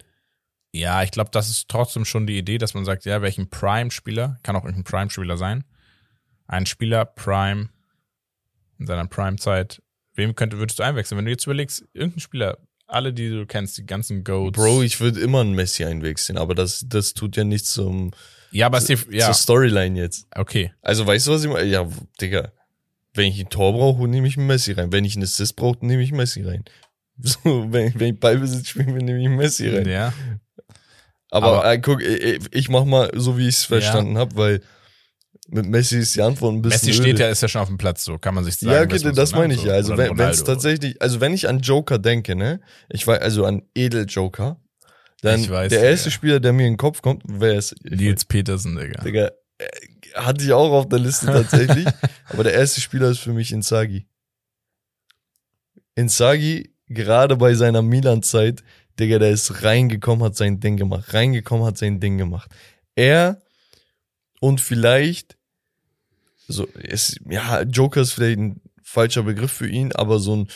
Ja, ich glaube, das ist trotzdem schon die Idee, dass man sagt, ja, welchen Prime-Spieler, kann auch irgendein Prime-Spieler sein, ein Spieler Prime in seiner Prime-Zeit, wem könnte, würdest du einwechseln? Wenn du jetzt überlegst, irgendein Spieler, alle, die du kennst, die ganzen Goats. Bro, ich würde immer einen Messi einwechseln, aber das, das tut ja nichts zum, ja, aber es ist die, ja, zur Storyline jetzt. okay. Also weißt du, was ich meine? Ja, Digga, wenn ich ein Tor brauche, nehme ich einen Messi rein. Wenn ich einen Assist brauche, nehme ich Messi rein. (laughs) So, wenn, wenn ich Ballbesitz spiele, nehme ich Messi rein. Ja, Aber, Aber- äh, guck, ich, ich mach mal so, wie ich es verstanden hab, weil mit Messi ist die Antwort ein bisschen Messi steht öde. ja, ist ja schon auf dem Platz, so kann man sich sagen. Ja, okay, das so, ne, meine ich ja. Also wenn es tatsächlich, also wenn ich an Joker denke, ne, ich weiß, also an Edel-Joker, dann Ich weiß, der Digga. erste Spieler, der mir in den Kopf kommt, wer ist? Nils Petersen, Digga. Digga, äh, hatte ich auch auf der Liste tatsächlich, (laughs) aber der erste Spieler ist für mich Inzaghi. Inzaghi, gerade bei seiner Milan-Zeit, Digga, der ist reingekommen, hat sein Ding gemacht, reingekommen, hat sein Ding gemacht. Er und vielleicht, so, ist, ja, Joker ist vielleicht ein falscher Begriff für ihn, aber so ein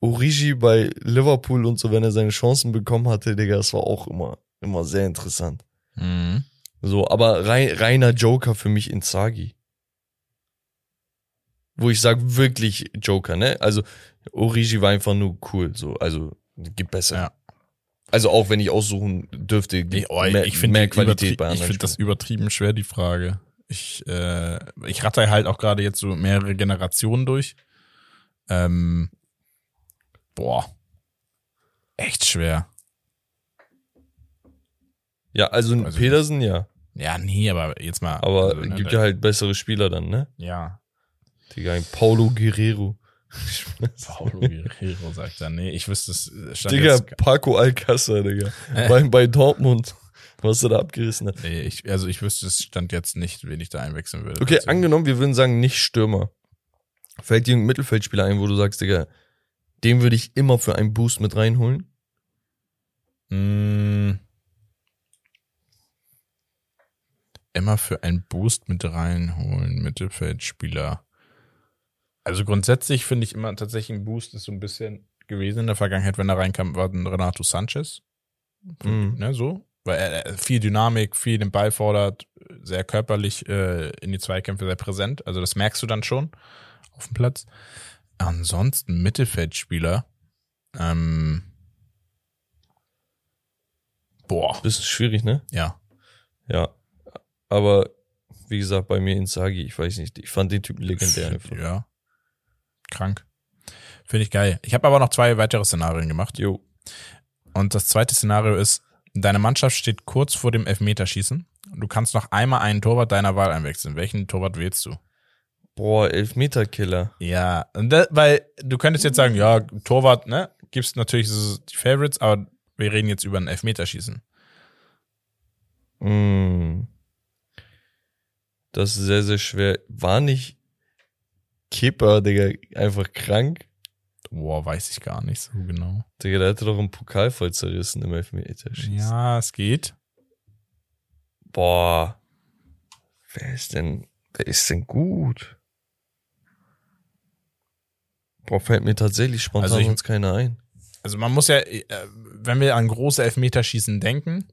Origi bei Liverpool und so, wenn er seine Chancen bekommen hatte, Digga, das war auch immer, immer sehr interessant. Mhm. So, aber rein, reiner Joker für mich Inzaghi. Wo ich sag wirklich Joker, ne? Also Origi war einfach nur cool, so, also gibt besser. Ja. Also auch wenn ich aussuchen dürfte, Ich, oh, mehr, ich finde mehr Qualität Ich bei anderen. finde das übertrieben schwer, die Frage. Ich, äh, ich ratter halt auch gerade jetzt so mehrere Generationen durch. Ähm, boah. Echt schwer. ja, also Also- Pedersen, ja. Ja, nee, aber jetzt mal. Aber also, ne, gibt ja halt bessere Spieler dann, ne? Ja. Digga, Paulo Guerrero. Paulo Guerrero sagt dann, nee, ich wüsste es. stand Digga, jetzt- Paco Alcázar, Digga. Äh. bei, bei Dortmund, was er da abgerissen hat. Nee, ich, also ich wüsste es stand jetzt nicht, wen ich da einwechseln würde. Okay, Also, angenommen, wir würden sagen, nicht Stürmer. Fällt dir ein Mittelfeldspieler ein, wo du sagst, Digga, den würde ich immer für einen Boost mit reinholen? mh, immer für einen Boost mit reinholen, Mittelfeldspieler. Also grundsätzlich finde ich immer tatsächlich ein Boost ist so ein bisschen gewesen in der Vergangenheit, wenn er reinkam, war dann Renato Sanchez. Mhm. Ne, so. Weil er er viel Dynamik, viel den Ball fordert, sehr körperlich äh, in die Zweikämpfe sehr präsent. Also das merkst du dann schon auf dem Platz. Ansonsten Mittelfeldspieler. Ähm, boah, Bisschen schwierig, ne? ja. Ja. Aber, wie gesagt, bei mir Inzaghi, ich weiß nicht, ich fand den Typen legendär. Ja. Krank. Finde ich geil. Ich habe aber noch zwei weitere Szenarien gemacht. Jo. Und das zweite Szenario ist, deine Mannschaft steht kurz vor dem Elfmeterschießen. Du kannst noch einmal einen Torwart deiner Wahl einwechseln. Welchen Torwart wählst du? Boah, Elfmeterkiller. Ja, und da, weil du könntest jetzt sagen, ja, Torwart, ne, gibt's natürlich so die Favorites, aber wir reden jetzt über ein Elfmeterschießen. Mm. Das ist sehr, sehr schwer. War nicht Kipper, Digga, einfach krank? Boah, weiß ich gar nicht so genau. Digga, der hatte doch einen Pokal voll zerrissen im Elfmeterschießen. Ja, es geht. Boah. Wer ist denn, wer ist denn gut? Boah, fällt mir tatsächlich spontan Also ich- uns keiner ein. Also man muss ja, äh, wenn wir an große Elfmeterschießen denken,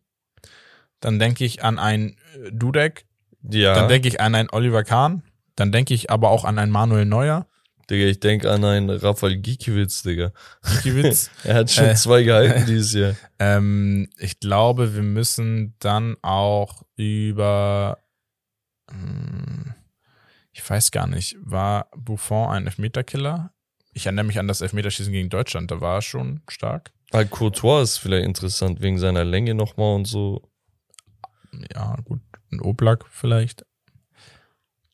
dann denke ich an ein äh, Dudek, Ja, dann denke ich an einen Oliver Kahn, dann denke ich aber auch an einen Manuel Neuer. Digga, ich denk an einen Rafael Gikiewicz, Digga. Gikiewicz. (laughs) Er hat schon Äh. zwei gehalten dieses Jahr. (laughs) ähm, ich glaube, wir müssen dann auch über, hm, ich weiß gar nicht, war Buffon ein Elfmeterkiller? Ich erinnere mich an das Elfmeterschießen gegen Deutschland, da war er schon stark. Ah, Courtois ist vielleicht interessant, wegen seiner Länge nochmal und so. Ja, gut, ein Oblak vielleicht.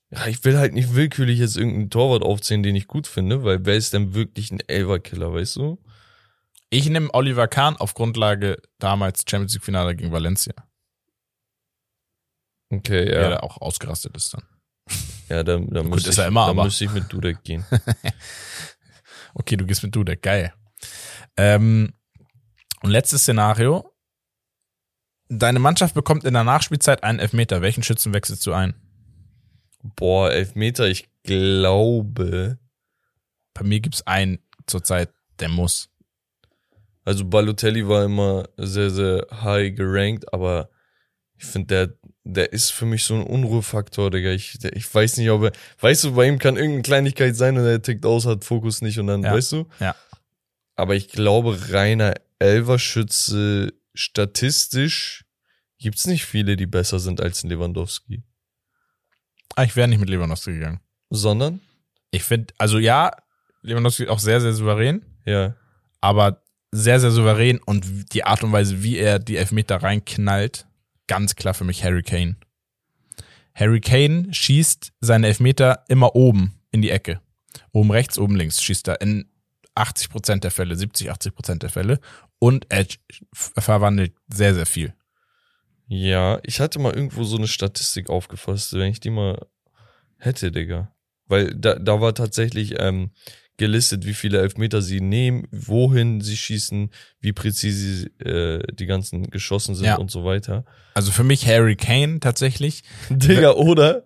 Ja, ich will halt nicht willkürlich jetzt irgendeinen Torwart aufzählen, den ich gut finde, weil wer ist denn wirklich ein Elverkiller, weißt du? Ich nehme Oliver Kahn auf Grundlage damals Champions League Finale gegen Valencia, Okay, der ja. da auch ausgerastet ist dann. Ja, da, da, Gut, ich, er immer, da aber- müsste ich mit Dudek gehen. (laughs) Okay, du gehst mit Dudek, geil. Ähm, und letztes Szenario. Deine Mannschaft bekommt in der Nachspielzeit einen Elfmeter. Welchen Schützen wechselst du ein? Boah, Elfmeter, ich glaube. Bei mir gibt's einen zurzeit, der muss. Also Balotelli war immer sehr, sehr high gerankt, aber ich finde, der, der ist für mich so ein Unruhefaktor, Digga. Ich, der, ich weiß nicht, ob er, weißt du, bei ihm kann irgendeine Kleinigkeit sein und er tickt aus, hat Fokus nicht und dann, Ja. weißt du? Ja. Aber ich glaube, reiner Elverschütze statistisch gibt's nicht viele, die besser sind als Lewandowski. Ah, ich wäre nicht mit Lewandowski gegangen. Sondern? Ich finde, also ja, Lewandowski auch sehr, sehr souverän, Ja. aber sehr, sehr souverän und die Art und Weise, wie er die Elfmeter reinknallt, ganz klar für mich Harry Kane. Harry Kane schießt seine Elfmeter immer oben in die Ecke. Oben rechts, oben links schießt er in 80 Prozent der Fälle, 70, 80 Prozent der Fälle und er verwandelt sehr, sehr viel. Ja, ich hatte mal irgendwo so eine Statistik aufgefasst, wenn ich die mal hätte, Digga. Weil da, da war tatsächlich ähm, gelistet, wie viele Elfmeter sie nehmen, wohin sie schießen, wie präzise äh, die ganzen geschossen sind Ja. und so weiter. Also für mich Harry Kane tatsächlich. (laughs) Digga, oder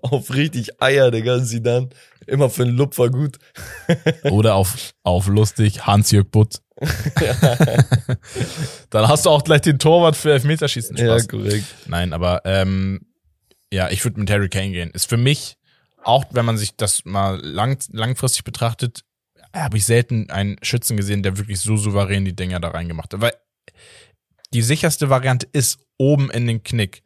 auf richtig Eier, Digga, sie dann immer für einen Lupfer gut. (laughs) Oder auf, auf lustig Hans-Jörg Butt. (laughs) Dann hast du auch gleich den Torwart für Elfmeterschießen. Ja, Spaß. korrekt. Nein, aber ähm, ja, ich würde mit Harry Kane gehen. Ist für mich, auch wenn man sich das mal lang, langfristig betrachtet, habe ich selten einen Schützen gesehen, der wirklich so souverän die Dinger da reingemacht hat. Weil die sicherste Variante ist oben in den Knick.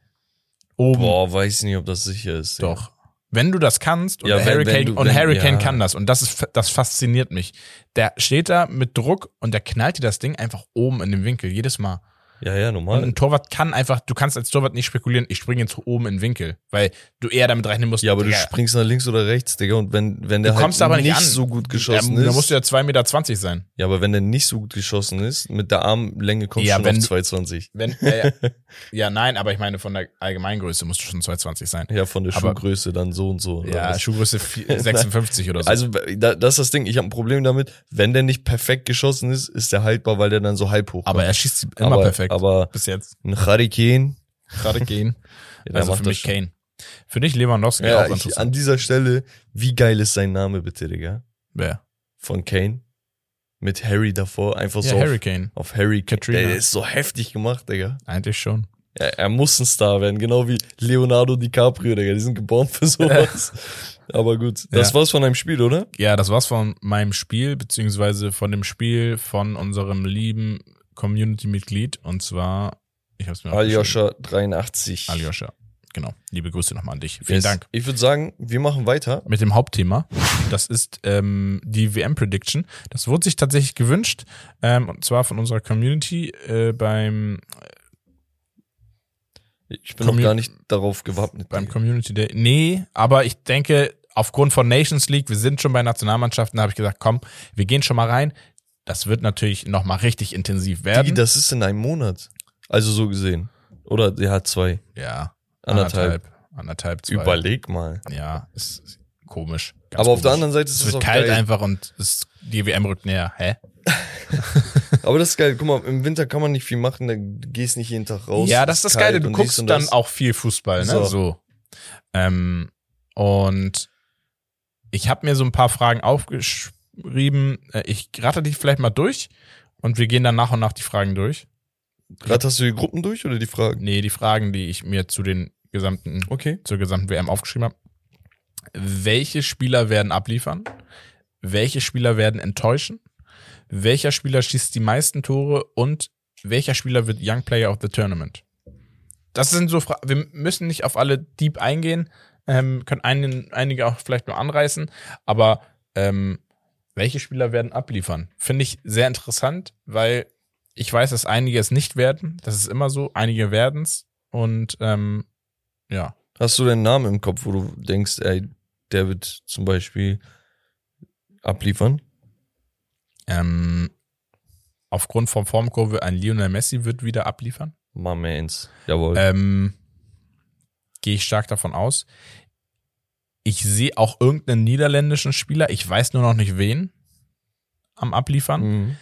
Oben. Boah, weiß nicht, ob das sicher ist. Doch. Wenn du das kannst und Ja, wenn- Harry wenn du- und wenn- ja. kann das und das ist das fasziniert mich. Der steht da mit Druck und der knallt dir das Ding einfach oben in den Winkel jedes Mal. Ja, ja, Und normal. ein Torwart kann einfach, du kannst als Torwart nicht spekulieren, ich springe jetzt oben in den Winkel, weil du eher damit rechnen musst. Ja, aber du Digga, springst nach links oder rechts, Digga, und wenn, wenn der du kommst halt aber nicht, an. so gut geschossen da, ist. Da musst du ja 2,20 Meter sein. Ja, aber wenn der nicht so gut geschossen ist, mit der Armlänge kommst Ja, du schon wenn- auf 220. Wenn, äh, (laughs) ja, nein, aber ich meine, von der Allgemeingröße musst du schon 2,20 sein. Ja, von der Aber- Schuhgröße dann so und so. Ja, was? Schuhgröße vier- (laughs) 56 oder so. Also da, das ist das Ding, ich habe ein Problem damit, wenn der nicht perfekt geschossen ist, ist der haltbar, weil der dann so halb hoch aber kommt. er schießt immer aber, perfekt. Aber bis jetzt. ein Hurricane, gehen. (laughs) ja, also für mich. Kane. Für dich Lewandowski Ja, auch ich, interessant. an dieser Stelle, wie geil ist sein Name bitte, Digga? Wer? Von Kane. Mit Harry davor, einfach Ja, so Harry auf, Kane. auf Harry Katrina. Der ist so heftig gemacht, Digga. Eigentlich schon. Er, er muss ein Star werden, genau wie Leonardo DiCaprio, Digga. Die sind geboren für sowas. (laughs) Aber gut, das Ja. war's von einem Spiel, oder? Ja, das war's von meinem Spiel, beziehungsweise von dem Spiel von unserem lieben Community-Mitglied. Und zwar, ich hab's mir aufgeschrieben. Aljoscha 83. Aljoscha. Genau. Liebe Grüße nochmal an dich. Vielen Yes. Dank. Ich würde sagen, wir machen weiter. Mit dem Hauptthema. Das ist ähm, die WM-Prediction. Das wurde sich tatsächlich gewünscht. Ähm, und zwar von unserer Community äh, beim, Ich bin Commu- noch gar nicht darauf gewappnet. beim. Community Day. Nee, aber ich denke, aufgrund von Nations League, wir sind schon bei Nationalmannschaften, da habe ich gesagt, komm, wir gehen schon mal rein. Das wird natürlich nochmal richtig intensiv werden. Digi, das ist in einem Monat. Also so gesehen. Oder der hat zwei. ja. Anderthalb. Anderthalb, zwei. Überleg mal. Ja, ist komisch. Aber auf der komisch. anderen Seite ist es es wird auch kalt geil. einfach und es, die WM rückt näher. Hä? (laughs) Aber das ist geil. Guck mal, im Winter kann man nicht viel machen, da gehst nicht jeden Tag raus. ja, das ist das kalt Geile. Du guckst dann auch viel Fußball, ne? So. So. Ähm, und ich habe mir so ein paar Fragen aufgeschrieben. Äh, Ich rate die vielleicht mal durch und wir gehen dann nach und nach die Fragen durch. Gerade hast du die Gruppen durch oder die Fragen? Nee, die Fragen, die ich mir zu den gesamten, Okay. zur gesamten WM aufgeschrieben habe. Welche Spieler werden abliefern? Welche Spieler werden enttäuschen? Welcher Spieler schießt die meisten Tore und welcher Spieler wird Young Player of the Tournament? Das sind so Fragen. Wir müssen nicht auf alle deep eingehen, ähm, können einen, einige auch vielleicht nur anreißen, aber ähm, welche Spieler werden abliefern? Finde ich sehr interessant, weil ich weiß, dass einige es nicht werden. Das ist immer so. Einige werden's und ähm, ja. Hast du deinen Namen im Kopf, wo du denkst, ey, der wird zum Beispiel abliefern? Ähm, aufgrund von Formkurve ein Lionel Messi wird wieder abliefern. My mans. Jawohl. Ähm, Gehe ich stark davon aus. Ich sehe auch irgendeinen niederländischen Spieler, ich weiß nur noch nicht wen, am Abliefern. Mhm.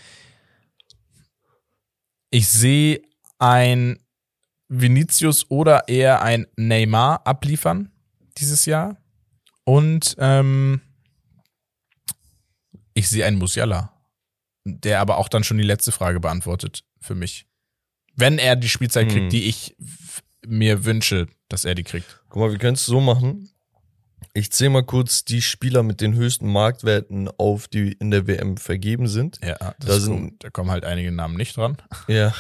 Ich sehe ein Vinicius oder eher ein Neymar abliefern dieses Jahr. Und ähm, ich sehe einen Musiala, der aber auch dann schon die letzte Frage beantwortet für mich. Wenn er die Spielzeit Hm. kriegt, die ich mir wünsche, dass er die kriegt. Guck mal, wir können es so machen. Ich zähle mal kurz die Spieler mit den höchsten Marktwerten auf, die in der WM vergeben sind. Ja, das Da sind- gut. da kommen halt einige Namen nicht dran. (laughs) Ja,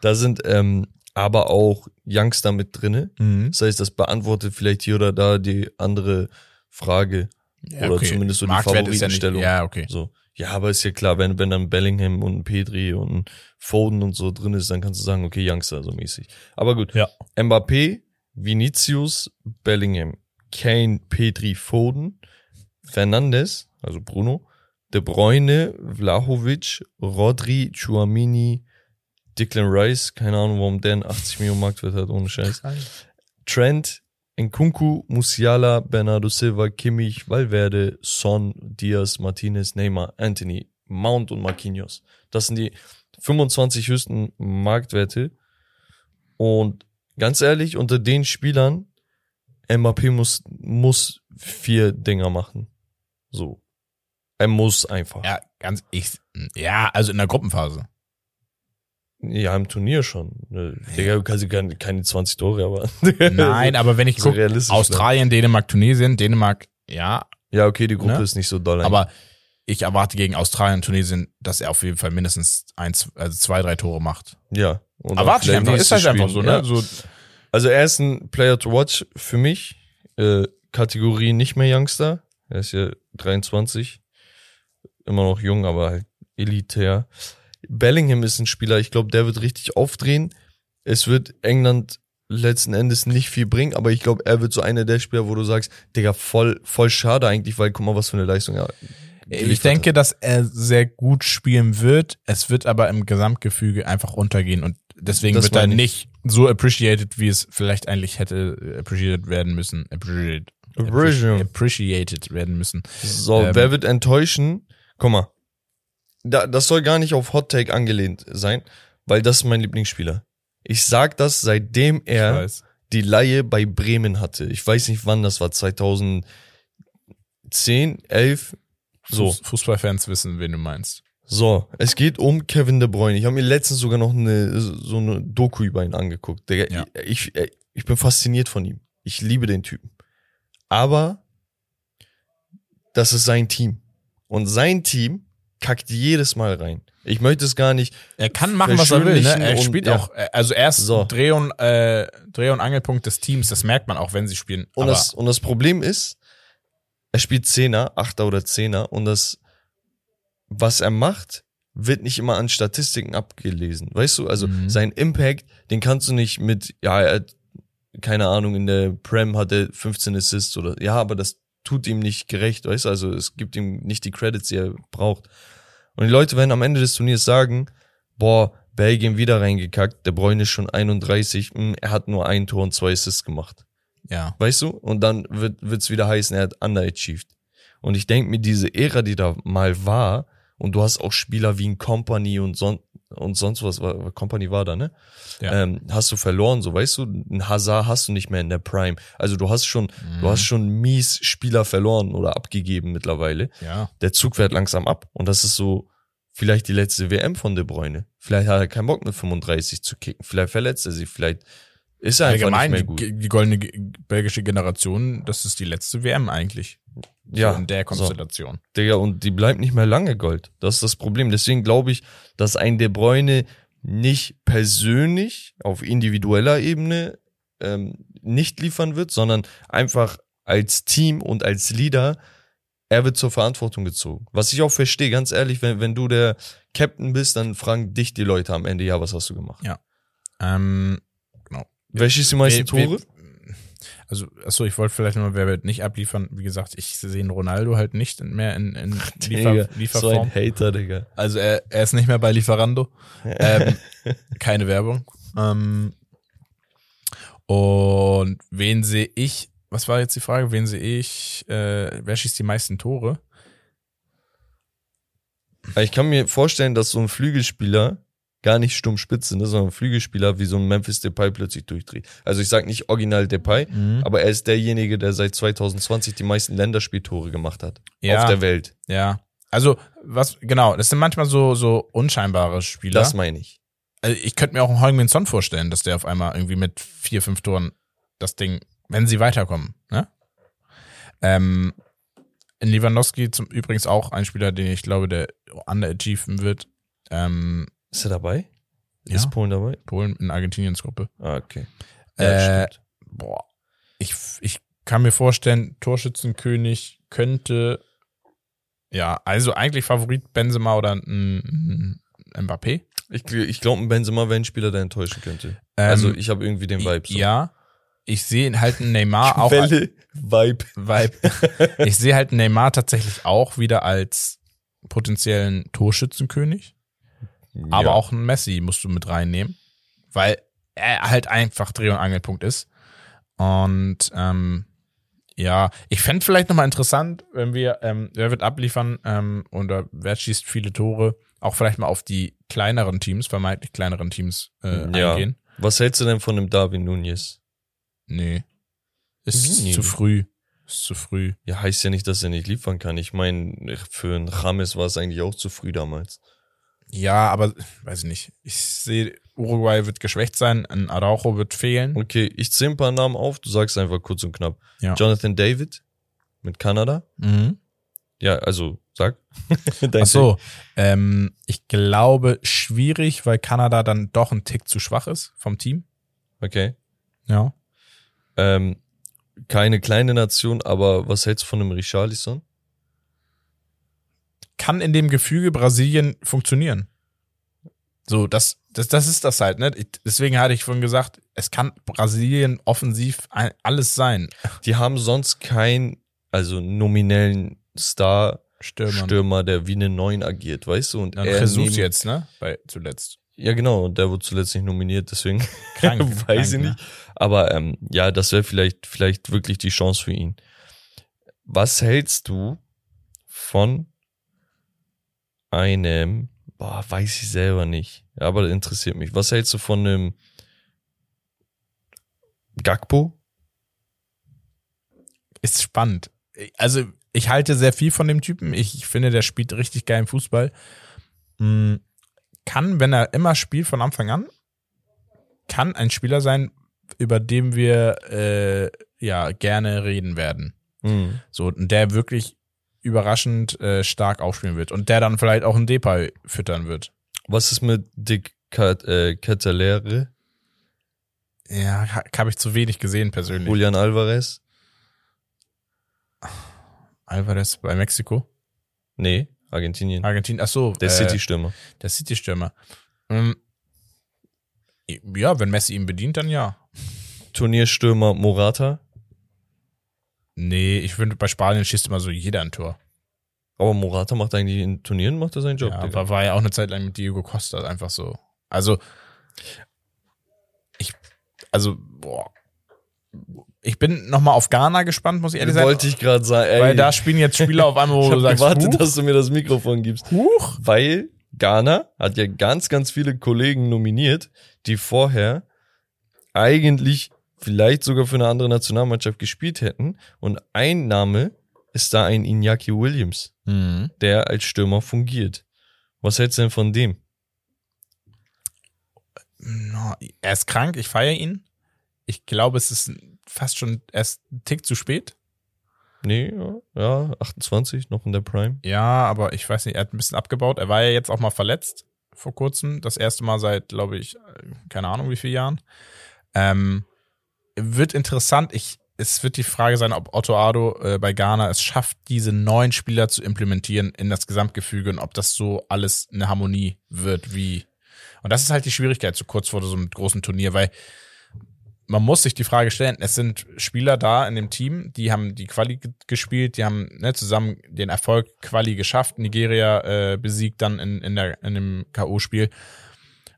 da sind ähm, aber auch Youngster mit drinne. Das heißt, das beantwortet vielleicht hier oder da die andere Frage. Ja, Oder zumindest so die Marktwert ist ja nicht, Favoritenstellung. Ja, okay. So. Ja, aber ist ja klar, wenn, wenn dann Bellingham und Pedri und Foden und so drin ist, dann kannst du sagen, okay, Youngster so mäßig. Aber gut. Ja. Mbappé, Vinicius, Bellingham, Kane, Pedri, Foden, Fernandes, also Bruno, De Bruyne, Vlahovic, Rodri, Chouamini, Declan Rice, keine Ahnung, warum der einen 80 Millionen Marktwert hat, ohne Scheiß. Trent, Nkunku, Musiala, Bernardo Silva, Kimmich, Valverde, Son, Diaz, Martinez, Neymar, Anthony, Mount und Marquinhos. Das sind die 25 höchsten Marktwerte. Und ganz ehrlich, unter den Spielern, Mbappé muss, muss vier Dinger machen. So. Er muss einfach. Ja, ganz, ich, ja, also in der Gruppenphase. Ja, im Turnier schon. Ne, Digga, kannst keine, keine 20 Tore, aber. (laughs) Nein, aber wenn ich so gucke, realistisch Australien, Dänemark, Tunesien, Dänemark, ja, Ja, okay, die Gruppe Ne? ist nicht so doll. aber ich erwarte gegen Australien, Tunesien, dass er auf jeden Fall mindestens eins, also zwei, drei Tore macht. ja. Und Erwarte ich einfach, ist halt einfach so, ne? ja. So, Also er ist ein Player to watch für mich. Äh, Kategorie nicht mehr Youngster. Er ist ja 23. Immer noch jung, aber halt elitär. Bellingham ist ein Spieler, ich glaube, der wird richtig aufdrehen. Es wird England letzten Endes nicht viel bringen, aber ich glaube, er wird so einer der Spieler, wo du sagst, Digga, voll, voll schade eigentlich, weil guck mal, was für eine Leistung er ich denke, dass er sehr gut spielen wird. Es wird aber im Gesamtgefüge einfach runtergehen und deswegen Das wird er nicht so appreciated, wie es vielleicht eigentlich hätte appreciated werden müssen. Appreciated. Appreciate. Appreciated werden müssen. So, Ähm, wer wird enttäuschen? Guck mal. Da, das soll gar nicht auf Hot Take angelehnt sein, weil das ist mein Lieblingsspieler. Ich sag das, seitdem er die Laie bei Bremen hatte. Ich weiß nicht wann das war, 2010, 11. So, Fuß- Fußballfans wissen, wen du meinst. So. Es geht um Kevin De Bruyne. Ich habe mir letztens sogar noch eine so eine Doku über ihn angeguckt. Digga, Ja. ich, ich, ich bin fasziniert von ihm. Ich liebe den Typen. Aber das ist sein Team. Und sein Team kackt jedes Mal rein. Ich möchte es gar nicht. Er kann machen, was er will. Ne? Er spielt und- auch, äh, also er ist So. Dreh, und, äh, Dreh- und Angelpunkt des Teams. Das merkt man auch, wenn sie spielen. Und das, und das Problem ist, er spielt Zehner, Achter oder Zehner und das, was er macht, wird nicht immer an Statistiken abgelesen. Weißt du, also Mhm. sein Impact, den kannst du nicht mit, ja, er hat, keine Ahnung, in der Prem hat er 15 Assists oder, ja, aber das tut ihm nicht gerecht, weißt du, also es gibt ihm nicht die Credits, die er braucht. Und die Leute werden am Ende des Turniers sagen, boah, Belgien wieder reingekackt, der Bräune ist schon 31, hm, er hat nur ein Tor und zwei Assists gemacht. ja. Weißt du? Und dann wird wird's wieder heißen, er hat underachieved. Und ich denke mir, diese Ära, die da mal war, und du hast auch Spieler wie ein Company und, son und sonst was, war, Company war da, ne? Ja. Ähm, hast du verloren, so weißt du, ein Hazard hast du nicht mehr in der Prime. Also du hast schon, du hast schon mies Spieler verloren oder abgegeben mittlerweile. ja. Der Zug fährt langsam ab. Und das ist so vielleicht die letzte WM von De Bruyne. Vielleicht hat er keinen Bock mit 35 zu kicken. Vielleicht verletzt er sich. Vielleicht ist er einfach Allgemein, nicht mehr gut. die, die goldene belgische Generation, das ist die letzte WM eigentlich. Ja, So in der so. Konstellation. Digga, und die bleibt nicht mehr lange Gold. Das ist das Problem. Deswegen glaube ich, dass ein De Bruyne nicht persönlich auf individueller Ebene ähm, nicht liefern wird, sondern einfach als Team und als Leader, er wird zur Verantwortung gezogen. Was ich auch verstehe, ganz ehrlich, wenn, wenn du der Captain bist, dann fragen dich die Leute am Ende, ja, was hast du gemacht? Ähm, genau. Wer schießt die meisten Wer- Tore? wer- Also, achso, ich wollte vielleicht nochmal, wer wird nicht abliefern. Wie gesagt, ich sehe einen Ronaldo halt nicht mehr in, in Liefer, Digga, so Lieferform. ein Hater, Digga. Also er, er ist nicht mehr bei Lieferando. Ähm, keine Werbung. Ähm, und wen sehe ich? Was war jetzt die Frage? Wen sehe ich? Äh, wer schießt die meisten Tore? Ich kann mir vorstellen, dass so ein Flügelspieler gar nicht stumm spitze, ne, sondern ein Flügelspieler wie so ein Memphis Depay plötzlich durchdreht. Also ich sag nicht original Depay, aber er ist derjenige, der seit 2020 die meisten Länderspieltore gemacht hat Ja. auf der Welt. Ja. Also, was, genau, das sind manchmal so, so unscheinbare Spieler. Das meine ich. also ich könnte mir auch einen Heung-Min Son vorstellen, dass der auf einmal irgendwie mit vier, fünf Toren das Ding, wenn sie weiterkommen, ne? Ähm, in Lewandowski zum übrigens auch ein Spieler, den ich glaube, der underachieven wird. Ähm, Ist er dabei? Ja. Ist Polen dabei? Polen in Argentiniens Gruppe. Ah, okay. Äh, stimmt. boah, ich, ich kann mir vorstellen, Torschützenkönig könnte, ja, also eigentlich Favorit Benzema oder ein, ein Mbappé. Ich, ich glaube, ein Benzema wäre ein Spieler, der enttäuschen könnte. Ähm, also ich habe irgendwie den Vibe. So. Ja, ich sehe halt einen Neymar (laughs) auch Welle, Vibe. Vibe. Ich sehe halt Neymar tatsächlich auch wieder als potenziellen Torschützenkönig, aber auch einen Messi musst du mit reinnehmen, weil er halt einfach Dreh- und Angelpunkt ist. Und ähm, ja, ich fände vielleicht nochmal interessant, wenn wir, ähm, wer wird abliefern ähm, oder wer schießt viele Tore, auch vielleicht mal auf die kleineren Teams, vermeintlich kleineren Teams äh, Ja. eingehen. Was hältst du denn von dem Darwin Nunez? Nee. Ist Nee. zu früh. Ist zu früh. Ja, heißt ja nicht, dass er nicht liefern kann. Ich meine, für einen Rames war es eigentlich auch zu früh damals. Ja, aber weiß ich nicht. Ich sehe, Uruguay wird geschwächt sein, ein Araujo wird fehlen. Okay, ich zähle ein paar Namen auf, du sagst einfach kurz und knapp. Ja. Jonathan David mit Kanada. Mhm. Ja, also sag. (laughs) Ach so, ähm, ich glaube schwierig, weil Kanada dann doch ein Tick zu schwach ist vom Team. Okay. Ja. Ähm, keine kleine Nation, aber was hältst du von einem Richarlison? Kann in dem Gefüge Brasilien funktionieren. So, das, das, das ist das halt, ne? Deswegen hatte ich vorhin gesagt, es kann Brasilien offensiv alles sein. Die haben sonst keinen, also nominellen Star Stürmer. Stürmer, der wie eine Neun agiert, weißt du? Und Dann er Jesus neben- jetzt, ne? Bei zuletzt. Ja, genau, und der wurde zuletzt nicht nominiert, deswegen (laughs) Krank, weiß krank, ich ne? nicht. Aber ähm, ja, das wäre vielleicht, vielleicht wirklich die Chance für ihn. Was hältst du von einem, boah, weiß ich selber nicht, aber das interessiert mich. Was hältst du von einem Gakpo? ist spannend. Also, ich halte sehr viel von dem Typen. Ich, ich finde, der spielt richtig geilen Fußball. Mm, Kann, wenn er immer spielt von Anfang an, kann ein Spieler sein, über den wir äh, ja gerne reden werden. Hm. So, und der wirklich überraschend äh, stark aufspielen wird und der dann vielleicht auch einen Depay füttern wird. Was ist mit Dick Cat, äh, Catalere, Ja, ha- habe ich zu wenig gesehen persönlich. Julian Alvarez? Alvarez bei Mexiko. Nee, Argentinien. Argentinien, ach so. Der äh, City-Stürmer. Der City-Stürmer. Ähm, ja, wenn Messi ihn bedient, dann ja. Turnierstürmer Morata. Nee, ich finde, bei Spanien schießt immer so jeder ein Tor. Aber Morata macht eigentlich in Turnieren, macht er seinen Job. ja, Digga. aber war ja auch eine Zeit lang mit Diego Costa einfach so. Also, ich, also, boah. Ich bin nochmal auf Ghana gespannt, muss ich ehrlich sagen. Wollte ich gerade sagen, ey. weil da spielen jetzt Spieler auf einmal, wo ich du sagst, gewartet, huch, dass du mir das Mikrofon gibst. huch. Weil Ghana hat ja ganz, ganz viele Kollegen nominiert, die vorher eigentlich vielleicht sogar für eine andere Nationalmannschaft gespielt hätten. Und ein Name ist da ein Iñaki Williams, Mhm. der als Stürmer fungiert. Was hältst du denn von dem? No, er ist krank, ich feiere ihn. Ich glaube, es ist fast schon erst ein Tick zu spät. Nee, ja, ja, 28, noch in der Prime. Ja, aber ich weiß nicht, er hat ein bisschen abgebaut. Er war ja jetzt auch mal verletzt vor kurzem. Das erste Mal seit, glaube ich, keine Ahnung wie vielen Jahren. Ähm, wird interessant. Ich, es wird die Frage sein, ob Otto Ado äh, bei Ghana es schafft, diese neuen Spieler zu implementieren in das Gesamtgefüge und ob das so alles eine Harmonie wird wie. Und das ist halt die Schwierigkeit so kurz vor so einem großen Turnier, weil man muss sich die Frage stellen, es sind Spieler da in dem Team, die haben die Quali ge- gespielt, die haben ne, zusammen den Erfolg Quali geschafft, Nigeria äh, besiegt dann in, in, der, in dem K.O.-Spiel.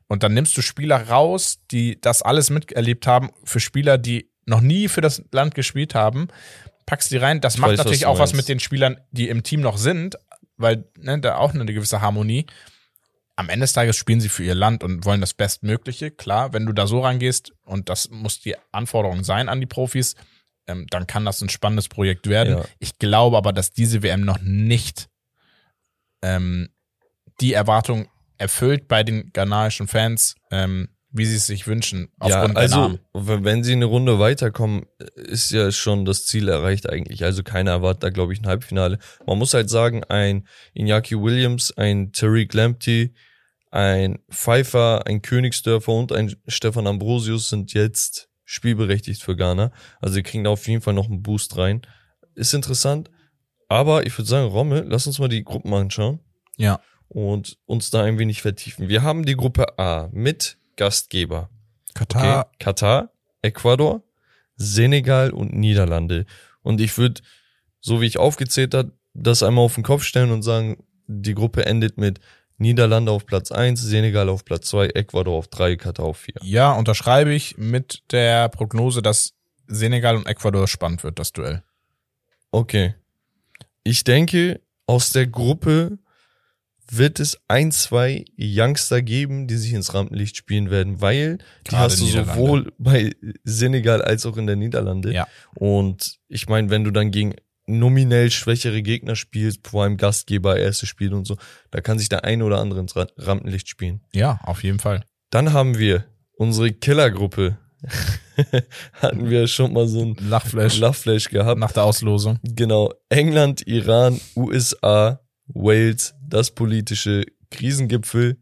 Und dann nimmst du Spieler raus, die das alles miterlebt haben, für Spieler, die noch nie für das Land gespielt haben, packst die rein. Das Ich macht weiß, was natürlich du auch was mit den Spielern, die im Team noch sind, weil ne, da auch eine gewisse Harmonie. Am Ende des Tages spielen sie für ihr Land und wollen das Bestmögliche. Klar, wenn du da so rangehst, und das muss die Anforderung sein an die Profis, ähm, dann kann das ein spannendes Projekt werden. Ja. Ich glaube aber, dass diese WM noch nicht ähm, die Erwartung erfüllt bei den ghanaischen Fans, ähm, wie sie es sich wünschen, Ja, also, wenn sie eine Runde weiterkommen, ist ja schon das Ziel erreicht eigentlich. Also keiner erwartet da, glaube ich, ein Halbfinale. Man muss halt sagen, ein Iñaki Williams, ein Tariq Lamptey, ein Pfeiffer, ein Königsdörfer und ein Stefan Ambrosius sind jetzt spielberechtigt für Ghana. Also sie kriegen da auf jeden Fall noch einen Boost rein. Ist interessant. Aber ich würde sagen, Rommel, lass uns mal die Gruppen anschauen Ja. Und uns da ein wenig vertiefen. Wir haben die Gruppe A mit Gastgeber. Okay. Katar, Katar, Ecuador, Senegal und Niederlande. Und ich würde, so wie ich aufgezählt habe, das einmal auf den Kopf stellen und sagen, die Gruppe endet mit Niederlande auf Platz 1, Senegal auf Platz 2, Ecuador auf 3, Katar auf 4. ja, unterschreibe ich mit der Prognose, dass Senegal und Ecuador spannend wird, das Duell. Okay. Ich denke, aus der Gruppe wird es ein, zwei Youngster geben, die sich ins Rampenlicht spielen werden, weil die Gerade hast du sowohl bei Senegal als auch in der Niederlande. Ja. Und ich meine, wenn du dann gegen nominell schwächere Gegner spielst, vor allem Gastgeber, erste Spiel und so, da kann sich der eine oder andere ins Ra- Rampenlicht spielen. Ja, auf jeden Fall. Dann haben wir unsere Killergruppe. (laughs) Hatten wir schon mal so ein Lachflash Lachflash gehabt. nach der Auslosung. Genau. England, Iran, USA, Wales, das politische Krisengipfel.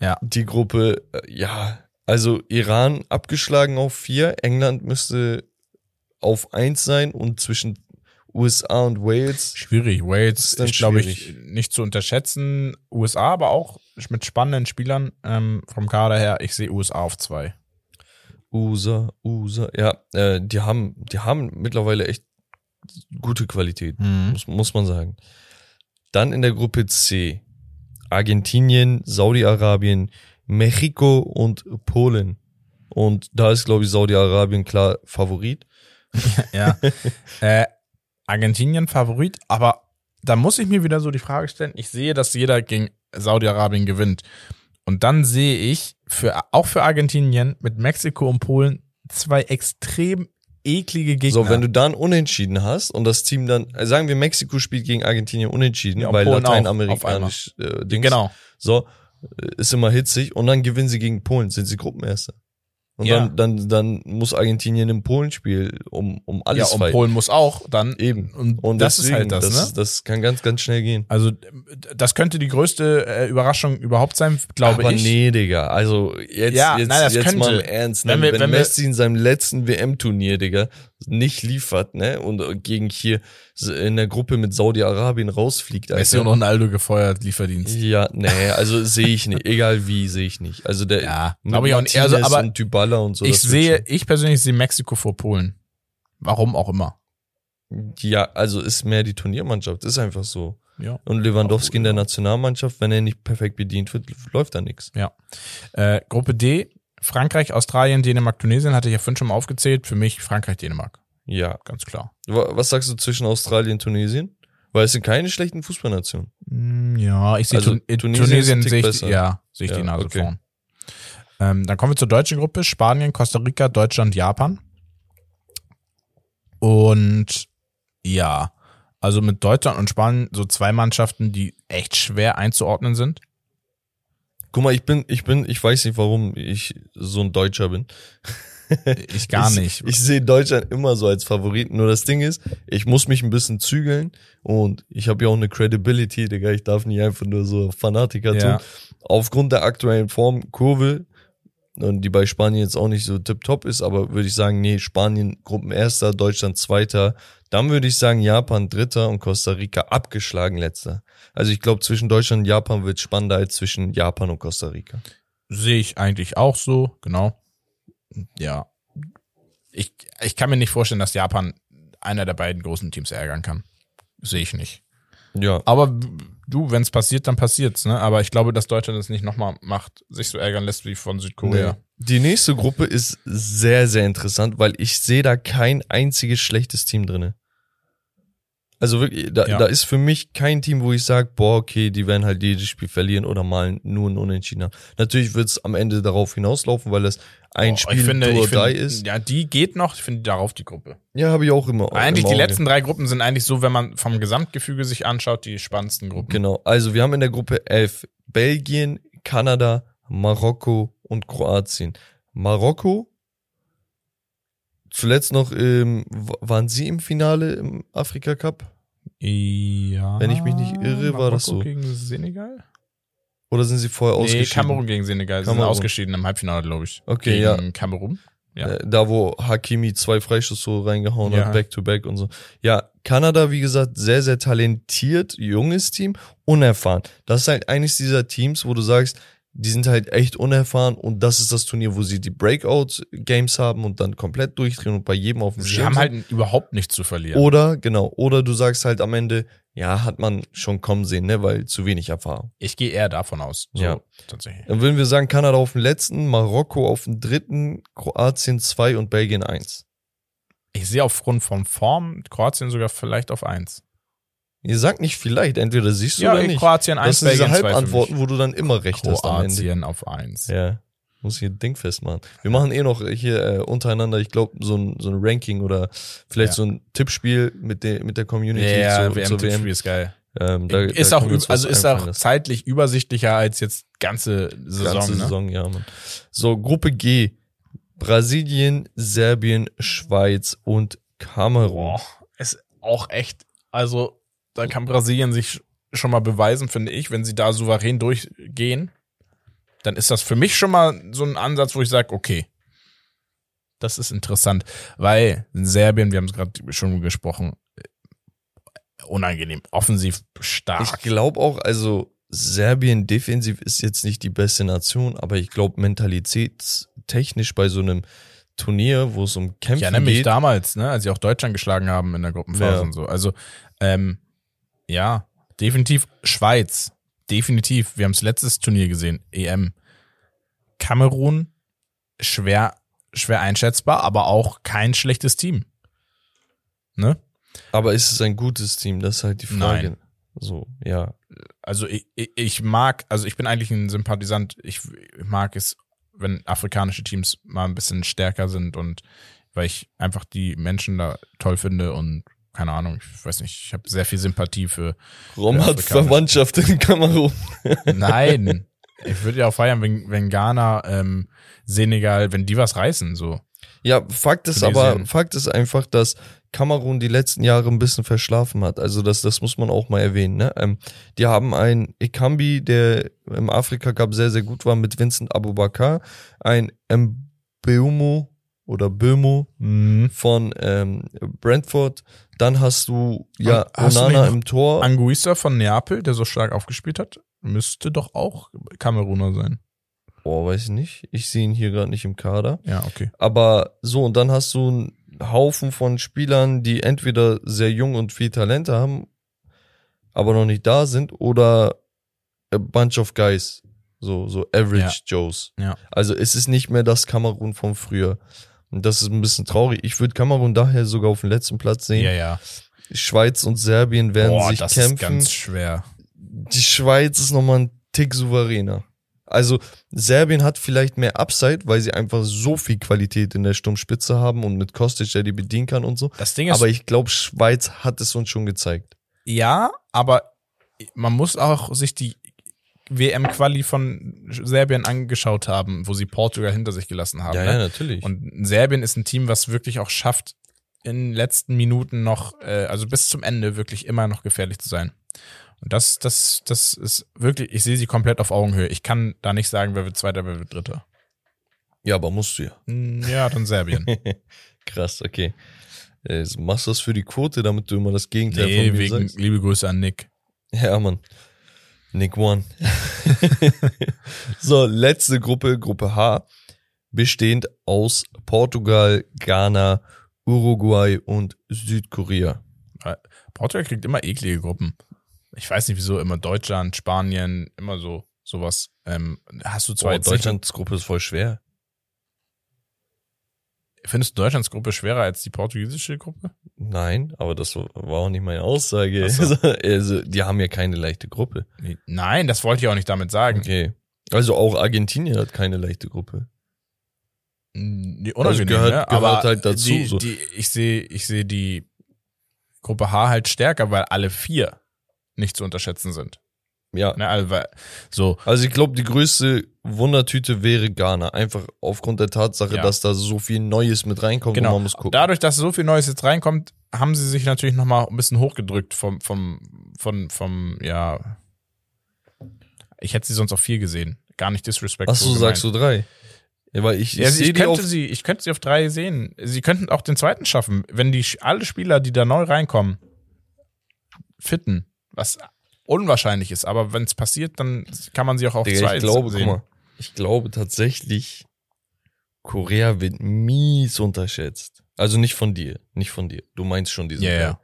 Ja. Die Gruppe, äh, ja, also Iran abgeschlagen auf vier, England müsste auf eins sein und zwischen USA und Wales. Schwierig. Wales ist glaube ich, nicht zu unterschätzen. USA, aber auch mit spannenden Spielern ähm, vom Kader her. Ich sehe USA auf zwei. USA, USA, ja, äh, die haben, die haben mittlerweile echt gute Qualität. Mhm. muss, muss man sagen. Dann in der Gruppe C Argentinien, Saudi-Arabien, Mexiko und Polen. Und da ist, glaube ich, Saudi-Arabien klar Favorit. Ja. (laughs) äh, Argentinien Favorit, aber da muss ich mir wieder so die Frage stellen, ich sehe, dass jeder gegen Saudi-Arabien gewinnt. Und dann sehe ich für, auch für Argentinien mit Mexiko und Polen zwei extrem eklige Gegner. So, wenn du dann unentschieden hast und das Team dann, äh, sagen wir, Mexiko spielt gegen Argentinien unentschieden, Ja, weil Polen lateinamerikanisch äh, Dings, genau. so, äh, ist immer hitzig und dann gewinnen sie gegen Polen, sind sie Gruppenerster. Und Ja. dann, dann, dann muss Argentinien im Polenspiel um, um Ja, alles und fighten. Polen muss auch dann Eben. Und, Und das deswegen, ist halt das, das, ne? das kann ganz, ganz schnell gehen. Also das könnte die größte äh, Überraschung überhaupt sein, glaube Aber ich. nee, Digga. Also jetzt, Ja, jetzt, nein, jetzt könnte. mal im Ernst. Ne? Wenn Wenn, wir- wenn wir- Messi in seinem letzten WM-Turnier, Digga, nicht liefert, ne, und äh, gegen hier in der Gruppe mit Saudi-Arabien rausfliegt, Messi und Ronaldo gefeuert, Lieferdienst. Ja, (laughs) nee, also sehe ich nicht. Egal wie, sehe ich nicht. Also der Ja, glaube ich auch nicht. Also, aber und Dybala und so. ich sehe, ich persönlich sehe Mexiko vor Polen. Warum auch immer. Ja, also ist mehr die Turniermannschaft, ist einfach so. Ja. Und Lewandowski in der ja. Nationalmannschaft, wenn er nicht perfekt bedient wird, läuft da nichts. Äh, Gruppe D, Frankreich, Australien, Dänemark, Tunesien, hatte ich ja vorhin schon mal aufgezählt. Für mich Frankreich, Dänemark. Ja. Ganz klar. Wa- Was sagst du zwischen Australien und Tunesien? Weil es sind keine schlechten Fußballnationen. Mm, Ja, ich sehe Also, Tun Tunesien Tunesien, sehe ich, ja, sehe ich Ja, die Nase okay. vorn. Ähm, dann kommen wir zur deutschen Gruppe. Spanien, Costa Rica, Deutschland, Japan. Und ja, Also mit Deutschland und Spanien so zwei Mannschaften, die echt schwer einzuordnen sind. Guck mal, ich bin, ich bin, ich weiß nicht, warum ich so ein Deutscher bin. Ich gar ich, nicht. Ich sehe Deutschland immer so als Favoriten. Nur das Ding ist, ich muss mich ein bisschen zügeln und ich habe ja auch eine Credibility, Digga. Ich darf nicht einfach nur so Fanatiker Ja. tun. Aufgrund der aktuellen Formkurve und die bei Spanien jetzt auch nicht so tipptopp ist, aber würde ich sagen, nee, Spanien Gruppenerster, Deutschland Zweiter. Dann würde ich sagen, Japan Dritter und Costa Rica abgeschlagen Letzter. Also ich glaube, zwischen Deutschland und Japan wird spannender als zwischen Japan und Costa Rica. Sehe ich eigentlich auch so, genau. Ja. Ich, ich kann mir nicht vorstellen, dass Japan einer der beiden großen Teams ärgern kann. Sehe ich nicht. Ja, Aber du, wenn es passiert, dann passiert's, ne? Aber ich glaube, dass Deutschland es nicht nochmal macht, sich so ärgern lässt wie von Südkorea. Nee. Die nächste Gruppe ist sehr, sehr interessant, weil ich sehe da kein einziges schlechtes Team drinne. Also wirklich, da, Ja. da ist für mich kein Team, wo ich sage, boah, okay, die werden halt jedes Spiel verlieren oder mal nur ein Unentschieden haben. Natürlich wird es am Ende darauf hinauslaufen, weil das ein Oh, Spiel ich finde, ich finde, ist. Ja, die geht noch. Ich finde darauf die Gruppe. Ja, habe ich auch immer. eigentlich im die letzten drei Gruppen sind eigentlich so, wenn man vom Gesamtgefüge sich anschaut, die spannendsten Gruppen. Genau. Also wir haben in der Gruppe 11 Belgien, Kanada, Marokko und Kroatien. Marokko, zuletzt noch, w- waren sie im Finale im Afrika Cup? Ja. Wenn ich mich nicht irre, war das Marokko so. gegen Senegal? Oder sind sie vorher Nee, ausgeschieden? Kamerun gegen Senegal. Sie sind ausgeschieden im Halbfinale, glaube ich. Okay, gegen ja. Kamerun. Ja. Äh, Da, wo Hakimi zwei Freistoßtore reingehauen Ja. hat, back to back und so. Ja, Kanada, wie gesagt, sehr, sehr talentiert, junges Team, unerfahren. Das ist halt eines dieser Teams, wo du sagst, die sind halt echt unerfahren und das ist das Turnier, wo sie die Breakout-Games haben und dann komplett durchdrehen und bei jedem auf dem Sie Schirm haben sind. halt überhaupt nichts zu verlieren. Oder, genau, oder du sagst halt am Ende, ja, hat man schon kommen sehen, ne, weil zu wenig Erfahrung. Ich gehe eher davon aus. So, Ja. Tatsächlich. Dann würden wir sagen, Kanada auf dem letzten, Marokko auf dem dritten, Kroatien zwei und Belgien eins. Ich sehe aufgrund von Form Kroatien sogar vielleicht auf eins. Ihr sagt nicht vielleicht, entweder siehst du Ja, oder nicht. Kroatien Das eins, sind diese Belgien Halbantworten, wo du dann immer recht hast am Ende. Kroatien auf eins. Ja, muss hier Ding festmachen. Wir machen eh noch hier äh, untereinander, ich glaube, so ein, so ein Ranking oder vielleicht Ja. so ein Tippspiel mit der, mit der Community Ja, zur, WM zur Tippspiel WM. ist geil. Ähm, da, ist da auch, also ist auch zeitlich übersichtlicher als jetzt ganze Saison. Ganze ne? Saison, ja, Mann. So, Gruppe G. Brasilien, Serbien, Schweiz und Kamerun. Boah, ist auch echt, also da kann Brasilien sich schon mal beweisen, finde ich, wenn sie da souverän durchgehen, dann ist das für mich schon mal so ein Ansatz, wo ich sage, okay, das ist interessant, weil Serbien, wir haben es gerade schon gesprochen, äh, unangenehm, offensiv stark. Ich glaube auch, also Serbien defensiv ist jetzt nicht die beste Nation, aber ich glaube mentalitätstechnisch bei so einem Turnier, wo es um Kämpfe Ich erinnere mich geht. damals, ne, als sie auch Deutschland geschlagen haben in der Gruppenphase Ja. und so. Also, ähm, ja, definitiv Schweiz. Definitiv. Wir haben es letztes Turnier gesehen, EM. Kamerun, schwer, schwer einschätzbar, aber auch kein schlechtes Team. Ne? Aber ist es ein gutes Team? Das ist halt die Frage. Nein. So, ja. Also ich, ich, ich mag, also ich bin eigentlich ein Sympathisant. Ich mag es, wenn afrikanische Teams mal ein bisschen stärker sind und weil ich einfach die Menschen da toll finde und keine Ahnung, ich weiß nicht, ich habe sehr viel Sympathie für. Rom hat. Verwandtschaft in Kamerun. (laughs) (laughs) Nein, ich würde ja auch feiern, wenn, wenn Ghana, ähm, Senegal, wenn die was reißen, so. Ja, Fakt ist aber, Fakt ist einfach, dass Kamerun die letzten Jahre ein bisschen verschlafen hat. Also das, das muss man auch mal erwähnen. Ne? Ähm, die haben einen Ekambi, der im Afrika Cup sehr, sehr gut war, mit Vincent Abubakar. Ein Mbeumo oder Bömo von ähm, Brentford. Dann hast du ja Und hast du Onana noch im Tor. Anguissa von Neapel, der so stark aufgespielt hat, müsste doch auch Kameruner sein. Oh, weiß ich nicht. Ich sehe ihn hier gerade nicht im Kader. Ja, okay. Aber so, und dann hast du einen Haufen von Spielern, die entweder sehr jung und viel Talente haben, aber noch nicht da sind, oder a bunch of guys. So, so average Ja. Joes. Ja. Also es ist nicht mehr das Kamerun von früher. Und das ist ein bisschen traurig. Ich würde Kamerun daher sogar auf den letzten Platz sehen. Ja, ja. Schweiz und Serbien werden Boah, sich das ist kämpfen. ganz schwer. Die Schweiz ist nochmal ein Tick souveräner. Also Serbien hat vielleicht mehr Upside, weil sie einfach so viel Qualität in der Sturmspitze haben und mit Kostic, der die bedienen kann und so. Das Ding ist, Aber ich glaube, Schweiz hat es uns schon gezeigt. Ja, aber man muss auch sich die WM-Quali von Serbien angeschaut haben, wo sie Portugal hinter sich gelassen haben. Ja, ne? ja, natürlich. Und Serbien ist ein Team, was wirklich auch schafft, in den letzten Minuten noch, äh, also bis zum Ende wirklich immer noch gefährlich zu sein. Und das, das, das ist wirklich, ich sehe sie komplett auf Augenhöhe. Ich kann da nicht sagen, wer wird Zweiter, wer wird Dritter. ja, aber musst du ja. Hm, Ja, dann Serbien. (laughs) Krass, okay. Äh, machst du das für die Quote, damit du immer das Gegenteil nee, von mir wegen, sagst? liebe Grüße an Nick. Ja, Mann. Nick One. (laughs) so, letzte Gruppe, Gruppe H, bestehend aus Portugal, Ghana, Uruguay und Südkorea. Portugal kriegt immer eklige Gruppen. Ich weiß nicht wieso, immer Deutschland, Spanien, immer so, sowas. Ähm, hast du zwar nicht- Deutschlands Gruppe ist voll schwer. Findest du Deutschlands Gruppe schwerer als die portugiesische Gruppe? Nein, aber das war auch nicht meine Aussage. So. (laughs) Also, die haben ja keine leichte Gruppe. Nein, das wollte ich auch nicht damit sagen. Okay. Also auch Argentinien hat keine leichte Gruppe. Nee, unangenehm, gehört- ne? gehört aber halt dazu, Die, so. die, ich sehe ich sehe die Gruppe H halt stärker, weil alle vier nicht zu unterschätzen sind. Ja. Ne? Also, so, Also ich glaube, die größte Wundertüte wäre Ghana. Einfach aufgrund der Tatsache, Ja. dass da so viel Neues mit reinkommt genau. man muss gucken. Dadurch, dass so viel Neues jetzt reinkommt, haben sie sich natürlich nochmal ein bisschen hochgedrückt vom, vom, vom, vom, ja. Ich hätte sie sonst auf vier gesehen. Gar nicht disrespectful. Ach so, sagst du drei? Ja, weil ich, ich Ja, sehe ich, könnte sie, ich könnte sie auf drei sehen. Sie könnten auch den zweiten schaffen, wenn die alle Spieler, die da neu reinkommen, fitten. Was unwahrscheinlich ist, aber wenn es passiert, dann kann man sie auch auf Digga, zwei ich glaube, sehen. guck mal, ich glaube tatsächlich, Korea wird mies unterschätzt. Also nicht von dir, nicht von dir. Du meinst schon diese Ja, ja.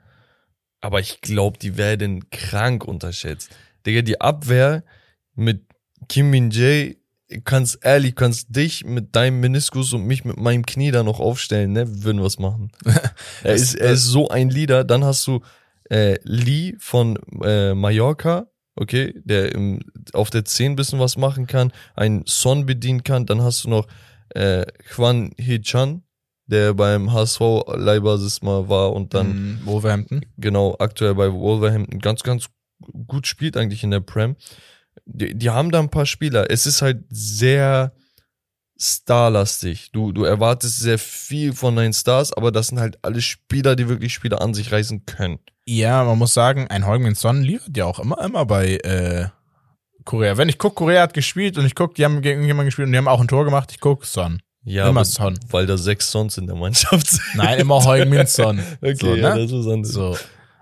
Aber ich glaube, die werden krank unterschätzt. Digga, die Abwehr mit Kim Min Jae, kannst ehrlich, kannst dich mit deinem Meniskus und mich mit meinem Knie da noch aufstellen, ne? Wir würden was machen. (laughs) er, ist, er ist so ein Leader. Dann hast du äh, Lee von äh, Mallorca, okay, der im, auf der 10 bisschen was machen kann, einen Son bedienen kann. Dann hast du noch äh, Juan Hee-chan, der beim HSV Leihbasis mal war und dann Mhm, Wolverhampton. genau aktuell bei Wolverhampton ganz, ganz gut spielt eigentlich in der Prem. Die, die haben da ein paar Spieler. Es ist halt sehr starlastig. Du, du erwartest sehr viel von deinen Stars, aber das sind halt alle Spieler, die wirklich Spieler an sich reißen können. Ja, man muss sagen, ein Heung-Min Son liefert ja auch immer, immer bei äh, Korea. Wenn ich gucke, Korea hat gespielt und ich gucke, die haben gegen jemanden gespielt und die haben auch ein Tor gemacht, ich gucke Son. Ja, Immer Son. weil da sechs Sons in der Mannschaft sind. Nein, immer Heung-Min Son. (laughs) Okay, so, ja, ne? das ist was anderes. So.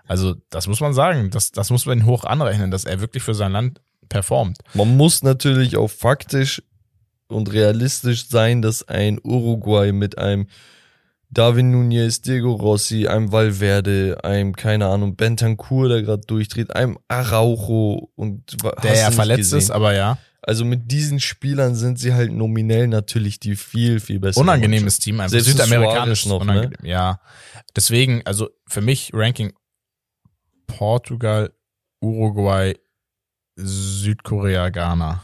Also, das muss man sagen. Das, das muss man hoch anrechnen, dass er wirklich für sein Land performt. Man muss natürlich auch faktisch und realistisch sein, dass ein Uruguay mit einem Darwin Nunez, Diego Rossi, einem Valverde, einem, keine Ahnung, Bentancur, der gerade durchdreht, einem Araujo und Der ja verletzt ist, gesehen. aber ja. Also mit diesen Spielern sind sie halt nominell natürlich die viel, viel bessere Unangenehmes Team, einfach Selbst südamerikanisch noch, ne? Ja. Deswegen, also für mich Ranking Portugal, Uruguay, Südkorea, Ghana.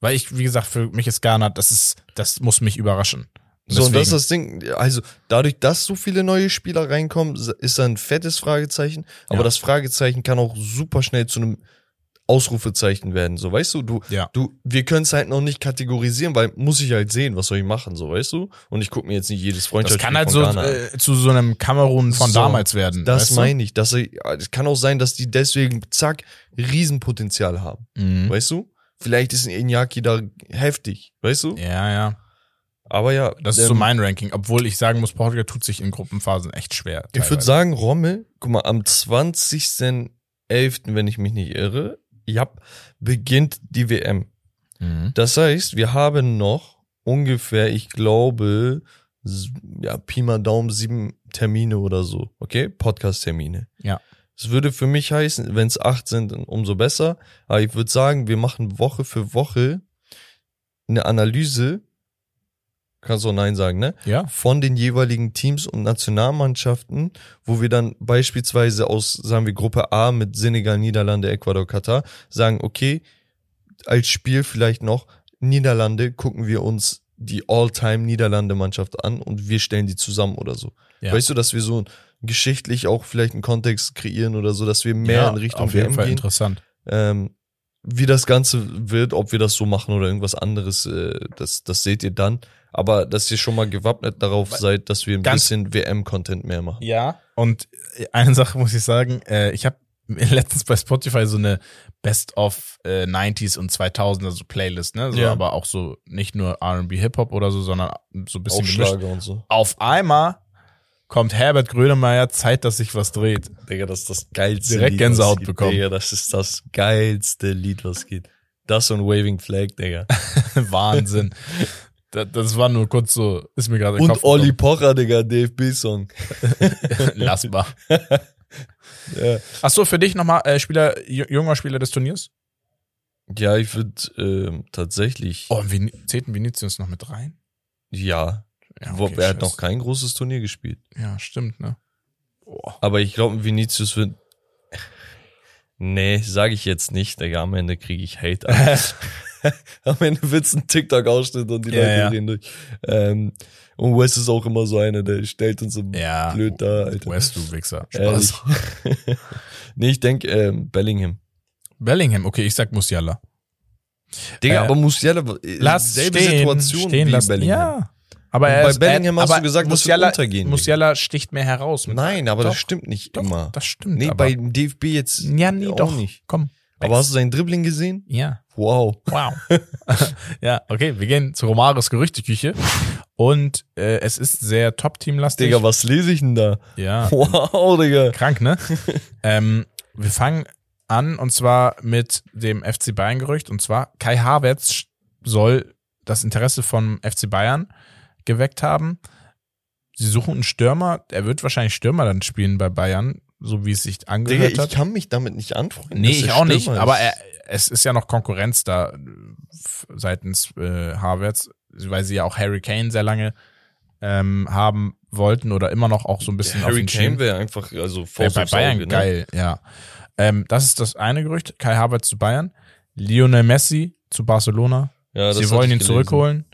Weil ich, wie gesagt, für mich ist Ghana, das ist, das muss mich überraschen. So, und das ist Deswegen- das Ding. Also, dadurch, dass so viele neue Spieler reinkommen, ist da ein fettes Fragezeichen. Aber Ja. das Fragezeichen kann auch super schnell zu einem Ausrufezeichen werden. So, weißt du, du, Ja. du, wir können es halt noch nicht kategorisieren, weil muss ich halt sehen, was soll ich machen, so, weißt du? Und ich gucke mir jetzt nicht jedes Das Freundschaftsspiel kann halt so äh, zu so einem Kamerun von So, damals werden. Das meine ich. Dass sie, es kann auch sein, dass die deswegen, zack, Riesenpotenzial haben. Mhm. Weißt du? Vielleicht ist ein Iñaki da heftig, weißt du? Ja, ja. Aber ja. Das ist ähm, so mein Ranking. Obwohl ich sagen muss, Portugal tut sich in Gruppenphasen echt schwer. Ich würde sagen, Rommel, guck mal, am 20.11., wenn ich mich nicht irre, ja, beginnt die WM. Mhm. Das heißt, wir haben noch ungefähr, ich glaube, ja, Pi mal Daumen sieben Termine oder so, okay? Podcast-Termine. Ja. Das würde für mich heißen, wenn es acht sind, umso besser. Aber ich würde sagen, wir machen Woche für Woche eine Analyse. Kannst du auch Nein sagen, ne? Ja. von den jeweiligen Teams und Nationalmannschaften, wo wir dann beispielsweise aus, sagen wir, Gruppe A mit Senegal, Niederlande, Ecuador, Katar, sagen, okay, als Spiel vielleicht noch Niederlande, gucken wir uns die All-Time Niederlande-Mannschaft an und wir stellen die zusammen oder so. Ja. Weißt du, dass wir so geschichtlich auch vielleicht einen Kontext kreieren oder so, dass wir mehr in Richtung auf jeden WM Fall gehen. interessant. Ähm, wie das Ganze wird, ob wir das so machen oder irgendwas anderes, äh, das, das seht ihr dann. Aber dass ihr schon mal gewappnet darauf seid, dass wir ein Ganz- bisschen WM-Content mehr machen. Ja. Und eine Sache muss ich sagen, äh, ich habe (laughs) letztens bei Spotify so eine Best of äh, 90s und 2000er so Playlist, ne? So, Ja. aber auch so nicht nur R&B Hip-Hop oder so, sondern so ein bisschen gemischt. Aufschlager und so. Auf einmal kommt Herbert Grönemeyer, Zeit, dass sich was dreht. Digga, das ist das geilste Direkt Lied, Gänsehaut bekommen. Digga, das ist das geilste Lied, was geht. Das und Waving Flag, Digga. (laughs) Wahnsinn. das, das war nur kurz so, ist mir gerade Und Olli Pocher, Digga, DFB-Song. (laughs) Lass mal. (laughs) Ja. Ach so, für dich nochmal äh, Spieler, ju- junger Spieler des Turniers? Ja, ich würde ähm, tatsächlich, Oh, Vin zählt Vinicius noch mit rein? ja, Ja, okay, er hat noch kein großes Turnier gespielt. Ja, stimmt, ne? Boah. Aber ich glaube, Vinicius wird. Nee, sage ich jetzt nicht, Digga. Am Ende kriege ich Hate. (laughs) Am Ende wird's ein TikTok-Ausschnitt und die Ja, Leute ja. reden durch. Ähm, und Wes ist auch immer so einer, der stellt uns so Ja. blöd da, Alter. West, du Wichser. Spaß. (laughs) nee, ich denk ähm, Bellingham. Bellingham, okay, ich sag Musiala. Digga, Äh, aber Musiala, äh, Lass selbe stehen, Situation stehen wie lassen. Bellingham. Ja. Aber er bei ist, Bellingham hast du gesagt, das wird Musiala, untergehen. Musiala sticht mehr heraus. Nein, aber das Doch, stimmt nicht doch, immer. Das stimmt. Nee, aber, bei DFB jetzt ja, nee, auch doch. nicht. Komm. Aber hast du sein Dribbling gesehen? Ja. Wow. Wow. (laughs) ja, okay, wir gehen zu Romares Gerüchteküche. Und äh, es ist sehr Top-Team-lastig. Digga, was lese ich denn da? Ja, (laughs) Wow, Digga. krank, ne? (laughs) ähm, wir fangen an und zwar mit dem FC Bayern-Gerücht. Und zwar Kai Havertz soll das Interesse vom FC Bayern geweckt haben. Sie suchen einen Stürmer. Er wird wahrscheinlich Stürmer dann spielen bei Bayern, so wie es sich Digga, angehört ich hat. kann mich damit nicht anfreunden. Nee, ich auch nicht. Stürmer Aber ist. er, es ist ja noch Konkurrenz da äh, seitens äh, Harvards, weil sie ja auch Harry Kane sehr lange ähm, haben wollten oder immer noch auch so ein bisschen auf Harry den Kane wäre einfach, also Wär bei Bayern ne? geil, ja. Ähm, das ist das eine Gerücht. Kai Havertz zu Bayern. Lionel Messi zu Barcelona. Ja, sie wollen ich ihn gelesen. zurückholen.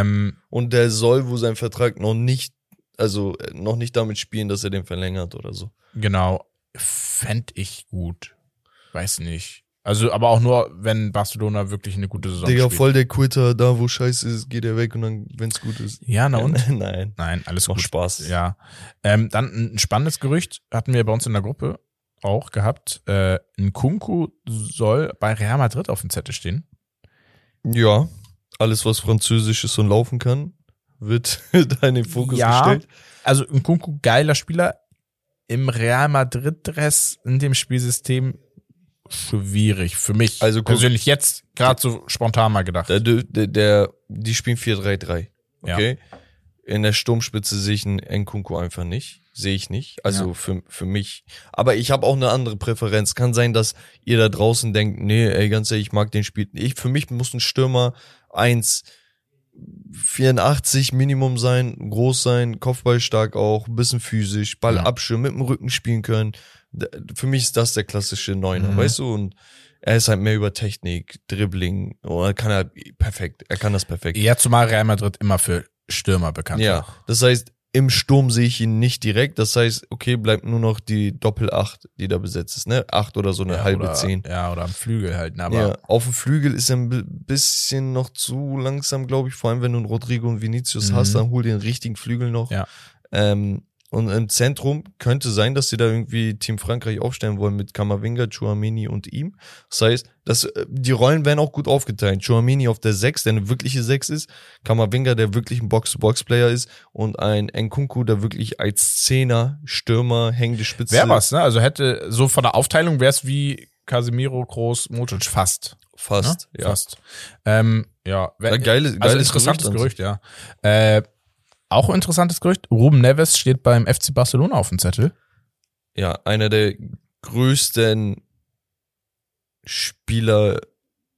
Ähm, Und der soll wohl seinen Vertrag noch nicht, also äh, noch nicht damit spielen, dass er den verlängert oder so. genau. Fänd ich gut. Weiß nicht. Also, aber auch nur, wenn Barcelona wirklich eine gute Saison Digga, spielt. voll der Quitter, da wo scheiße ist, geht er weg und dann, wenn's gut ist. Ja, na und? (laughs) Nein. Nein, alles Macht gut. Spaß. Ja. Ähm, dann ein spannendes Gerücht hatten wir bei uns in der Gruppe auch gehabt. Äh, ein Kunku soll bei Real Madrid auf dem Zettel stehen. Ja, alles was französisch ist und laufen kann, wird (laughs) da in den Fokus Ja. gestellt. Also ein Kunku geiler Spieler im Real Madrid Dress in dem Spielsystem schwierig für mich. Also persönlich jetzt gerade so spontan mal gedacht. Der, der, der, die spielen 4-3-3. Ja. Okay. In der Sturmspitze sehe ich einen Nkunku einfach nicht. Sehe ich nicht. Also Ja. für, für mich. Aber ich habe auch eine andere Präferenz. Kann sein, dass ihr da draußen denkt, nee, ey, ganz ehrlich, ich mag den Spiel. Ich, für mich muss ein Stürmer 1,84 Minimum sein, groß sein, Kopfballstark auch, ein bisschen physisch, Ball Ja. abschirmen, mit dem Rücken spielen können. Für mich ist das der klassische Neuner, Mhm. weißt du? Und er ist halt mehr über Technik, Dribbling. Oh, er kann halt perfekt. Er kann das perfekt. ja, zumal Real Madrid immer für Stürmer bekannt Ja, war. das heißt, im Sturm sehe ich ihn nicht direkt. Das heißt, okay, bleibt nur noch die Doppel-Acht, die da besetzt ist, ne? Acht oder so eine ja, halbe oder, Zehn. Ja, oder am Flügel halt. ne, Aber Ja, auf dem Flügel ist er ein bi- bisschen noch zu langsam, glaube ich. Vor allem, wenn du einen Rodrigo und Vinicius Mhm. hast, dann hol den richtigen Flügel noch. Ja. Ähm, und im Zentrum könnte sein, dass sie da irgendwie Team Frankreich aufstellen wollen mit Kamavinga, Chouameni und ihm. Das heißt, dass, äh, die Rollen werden auch gut aufgeteilt. Chouameni auf der 6, der eine wirkliche 6 ist. Kamavinga, der wirklich ein Box-to-Box-Player ist. Und ein Nkunku, der wirklich als Zehner, Stürmer, hängende Spitze. Wäre was, ne? Also hätte so von der Aufteilung wäre es wie Casemiro, Groß, Modric fast. Fast, ne? ja. Fast. Ähm, ja, wär, Ja, geile, also geiles interessantes Gerücht Gerücht, ja. Äh, auch ein interessantes Gerücht. Ruben Neves steht beim FC Barcelona auf dem Zettel. ja, einer der größten Spieler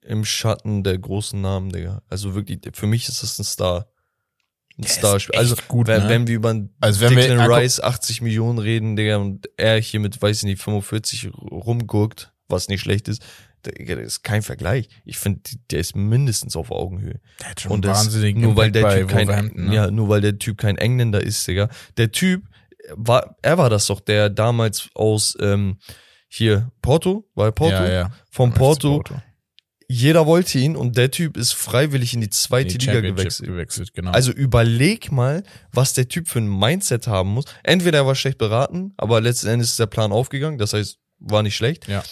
im Schatten der großen Namen, Digga. Also wirklich, für mich ist das ein Star. Ein Starspiel. Also, gut, wenn, ne? wenn wir über einen Also wenn wir- Declan Rice 80 Millionen reden, Digga, und er hier mit, weiß ich nicht, 45 rumguckt, was nicht schlecht ist, das ist kein Vergleich. Ich finde, der ist mindestens auf Augenhöhe. Der hat schon Und das, wahnsinnig nur weil der Typ kein, ne? ja, nur weil der Typ kein Engländer ist, Digga. Der Typ war, er war das doch, der damals aus ähm, hier Porto, war er Porto? Ja, ja. Vom Porto, Porto. jeder wollte ihn und der Typ ist freiwillig in die zweite Die Liga gewechselt. gewechselt, genau. Also überleg mal, was der Typ für ein Mindset haben muss. Entweder er war schlecht beraten, aber letzten Endes ist der Plan aufgegangen, das heißt, war nicht schlecht. Ja.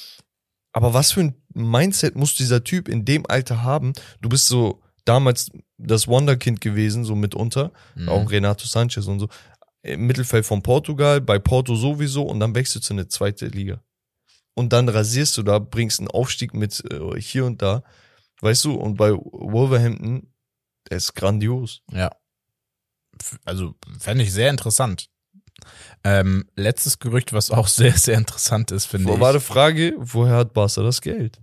Aber was für ein Mindset muss dieser Typ in dem Alter haben? Du bist so damals das Wonderkind gewesen, so mitunter, Mhm. auch Renato Sanchez und so. Im Mittelfeld von Portugal, bei Porto sowieso und dann wechselst du in eine zweite Liga. Und dann rasierst du da, bringst einen Aufstieg mit äh, hier und da. Weißt du, und bei Wolverhampton, der ist grandios. Ja. Also fände ich sehr interessant. Ähm, letztes Gerücht, was auch (laughs) sehr, sehr interessant ist, finde Wo ich. war die Frage, woher hat Barca das Geld?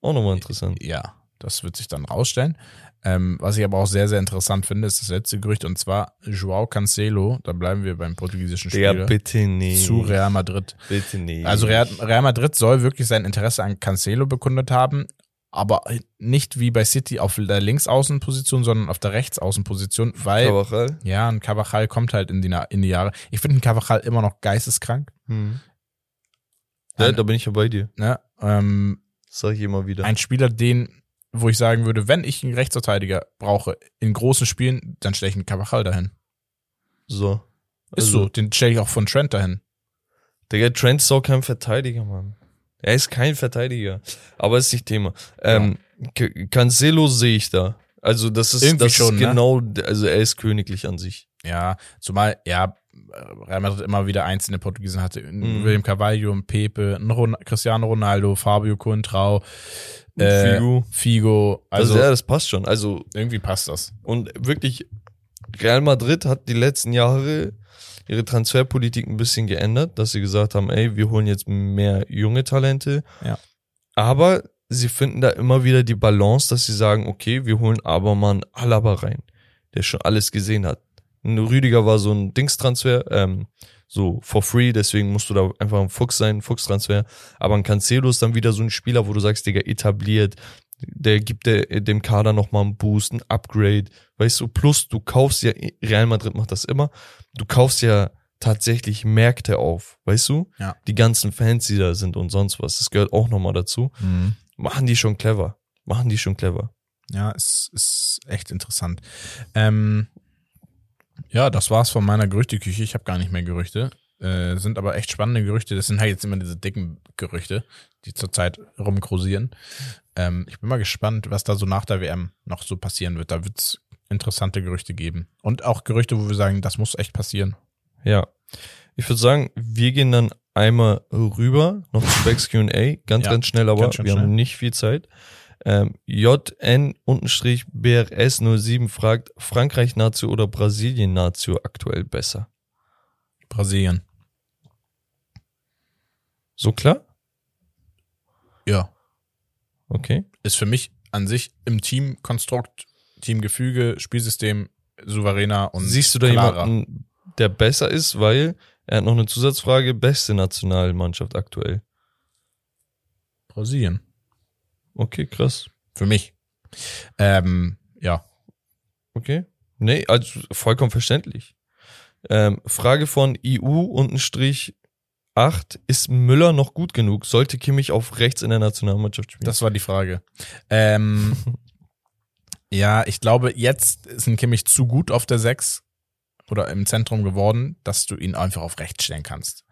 Auch nochmal interessant. Ja, das wird sich dann rausstellen. Ähm, was ich aber auch sehr, sehr interessant finde, ist das letzte Gerücht und zwar Joao Cancelo, da bleiben wir beim portugiesischen Spieler, bitte nicht. zu Real Madrid. Bitte nicht. Also Real, Real Madrid soll wirklich sein Interesse an Cancelo bekundet haben, aber nicht wie bei City auf der Linksaußenposition, sondern auf der Rechtsaußenposition, weil Carvajal. ja, ein Cavachal kommt halt in die, in die Jahre. Ich finde ein Cavachal immer noch geisteskrank. Hm. Ja, Ein- da bin ich ja bei dir. Ne? Ähm, Das sag ich immer wieder. ein Spieler, den, wo ich sagen würde, wenn ich einen Rechtsverteidiger brauche in großen Spielen, dann stelle ich einen Cavachal dahin. so. Ist Also, so, den stelle ich auch von Trent dahin. Digga, Trent ist auch kein Verteidiger, Mann. Er ist kein Verteidiger. Aber ist nicht Thema. Ähm, Ca- Cancelo sehe ich da. Also das ist, Irgendwie das schon, ist ne? genau, also er ist königlich an sich. Ja, zumal, ja, Real Madrid immer wieder einzelne Portugiesen hatte. Mhm. William Carvalho, Pepe, Ron Cristiano Ronaldo, Fabio Contrao, äh, Figo. Figo. Also, Also ja, das passt schon. Also irgendwie passt das. Und wirklich, Real Madrid hat die letzten Jahre ihre Transferpolitik ein bisschen geändert, dass sie gesagt haben, ey, wir holen jetzt mehr junge Talente. Ja. Aber sie finden da immer wieder die Balance, dass sie sagen, okay, wir holen aber mal einen Alaba rein, der schon alles gesehen hat. Ein Rüdiger war so ein Dingstransfer, ähm, so for free, deswegen musst du da einfach ein Fuchs sein, ein Fuchstransfer. Aber ein Cancelo ist dann wieder so ein Spieler, wo du sagst, Digga, etabliert, der gibt der, dem Kader nochmal einen Boost, ein Upgrade, weißt du, plus du kaufst ja, Real Madrid macht das immer, du kaufst ja tatsächlich Märkte auf, weißt du? Ja. Die ganzen Fans, die da sind und sonst was, das gehört auch nochmal dazu. Machen die schon clever, machen die schon clever. Ja, es ist echt interessant. Ähm, ja, das war's von meiner Gerüchteküche. Ich habe gar nicht mehr Gerüchte. Äh, sind aber echt spannende Gerüchte. Das sind halt jetzt immer diese dicken Gerüchte, die zurzeit rumkursieren. Ähm, ich bin mal gespannt, was da so nach der WM noch so passieren wird. Da wird's interessante Gerüchte geben. Und auch Gerüchte, wo wir sagen, das muss echt passieren. Ja. Ich würde sagen, wir gehen dann einmal rüber, noch zu Becks Q&A, ganz, Ja, ganz schnell, aber ganz wir schnell. haben nicht viel Zeit. Ähm, JN-BRS07 fragt, Frankreich Nazio oder Brasilien Nazio aktuell besser? Brasilien. So klar? Ja. Okay. Ist für mich an sich im Teamkonstrukt, Teamgefüge, Spielsystem souveräner und Siehst du da klarer. jemanden, der besser ist, weil er hat noch eine Zusatzfrage, beste Nationalmannschaft aktuell. Brasilien. Okay, krass. Für mich. Ähm, ja. Okay. Nee, also vollkommen verständlich. Ähm, Frage von EU unten Strich 8. Ist Müller noch gut genug? Sollte Kimmich auf rechts in der Nationalmannschaft spielen? Das war die Frage. Ähm, (laughs) ja, ich glaube, jetzt ist ein Kimmich zu gut auf der 6 oder im Zentrum geworden, dass du ihn einfach auf rechts stellen kannst.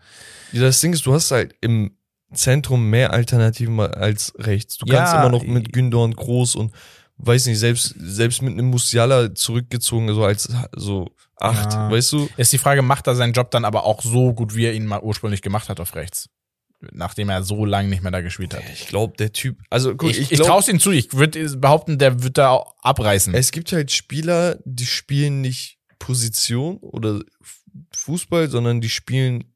Ja, das Ding ist, du hast halt im Zentrum mehr Alternativen als rechts. Du Ja, kannst immer noch mit Gündor Groß und weiß nicht, selbst, selbst mit einem Musiala zurückgezogen, so als so acht, Ja. weißt du? Ist die Frage, macht er seinen Job dann aber auch so gut, wie er ihn mal ursprünglich gemacht hat auf rechts? Nachdem er so lange nicht mehr da gespielt hat. Ich glaube, der Typ, also guck, Ich, ich, ich, glaub, traue es ihm zu. Ich würde behaupten, der wird da auch abreißen. Es gibt halt Spieler, die spielen nicht Position oder Fußball, sondern die spielen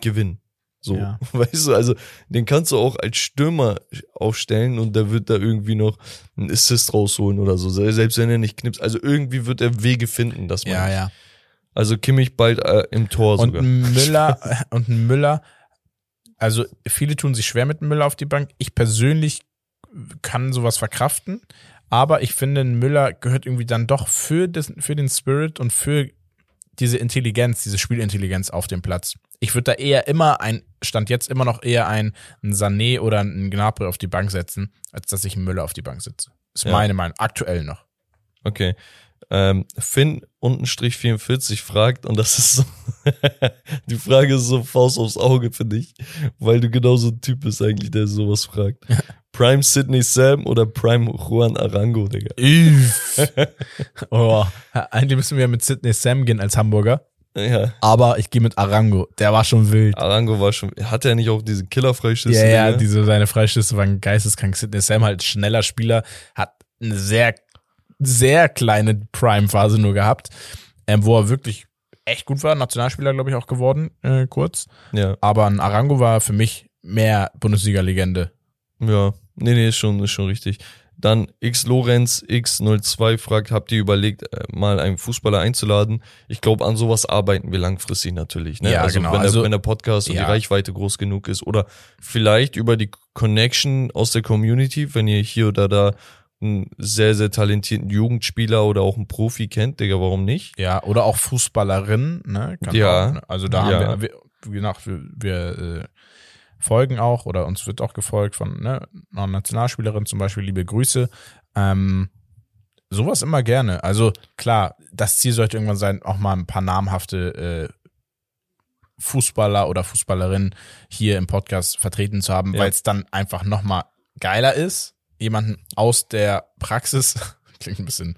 Gewinn. So, Ja. (laughs) weißt du, also den kannst du auch als Stürmer aufstellen und der wird da irgendwie noch einen Assist rausholen oder so, se- selbst wenn er nicht knipst. Also irgendwie wird er Wege finden, dass man. ja, ja. Also Kimmich bald äh, im Tor Und sogar. ein Müller, (laughs) (laughs) und ein Müller, also viele tun sich schwer mit einem Müller auf die Bank. Ich persönlich kann sowas verkraften, aber ich finde, ein Müller gehört irgendwie dann doch für, das, für den Spirit und für diese Intelligenz, diese Spielintelligenz auf dem Platz. Ich würde da eher immer ein, stand jetzt immer noch eher ein, ein Sané oder ein Gnabry auf die Bank setzen, als dass ich einen Müller auf die Bank setze. Ist Ja. meine Meinung, aktuell noch. Okay. Ähm, Finn untenstrich 44 fragt, und das ist so, (laughs) die Frage ist so Faust aufs Auge, finde ich, weil du genau so ein Typ bist eigentlich, der sowas fragt. (laughs) Prime Sydney Sam oder Prime Juan Arango, Digga? (laughs) oh, eigentlich müssen wir mit Sidney Sam gehen als Hamburger. Ja, Aber ich gehe mit Arango. Der war schon wild. Arango war schon, hat er nicht auch diese Killerfreischüsse? Ja, ja, Digga? diese, seine Freischüsse waren geisteskrank. Sidney Sam halt schneller Spieler, hat eine sehr, sehr kleine Prime-Phase nur gehabt, ähm, wo er wirklich echt gut war. Nationalspieler, glaube ich, auch geworden, äh, kurz. ja, Aber ein Arango war für mich mehr Bundesliga-Legende. ja. Nee, nee, ist schon, ist schon richtig. Dann X Lorenz X02 fragt, habt ihr überlegt, äh, mal einen Fußballer einzuladen? Ich glaube, an sowas arbeiten wir langfristig natürlich. Ne? Ja, also, genau. Wenn, der, Also- wenn der Podcast und Ja. die Reichweite groß genug ist oder vielleicht über die Connection aus der Community, wenn ihr hier oder da einen sehr, sehr talentierten Jugendspieler oder auch einen Profi kennt, Digga, warum nicht? Ja, oder auch Fußballerin, ne? Kann Ja. Auch, ne? Also da Ja. haben wir, wir, wie gesagt, wir, wir äh, folgen auch oder uns wird auch gefolgt von ne, einer Nationalspielerin zum Beispiel, liebe Grüße. Ähm, sowas immer gerne. Also klar, das Ziel sollte irgendwann sein, auch mal ein paar namhafte äh, Fußballer oder Fußballerinnen hier im Podcast vertreten zu haben, Ja. weil es dann einfach nochmal geiler ist, jemanden aus der Praxis, (laughs) klingt ein bisschen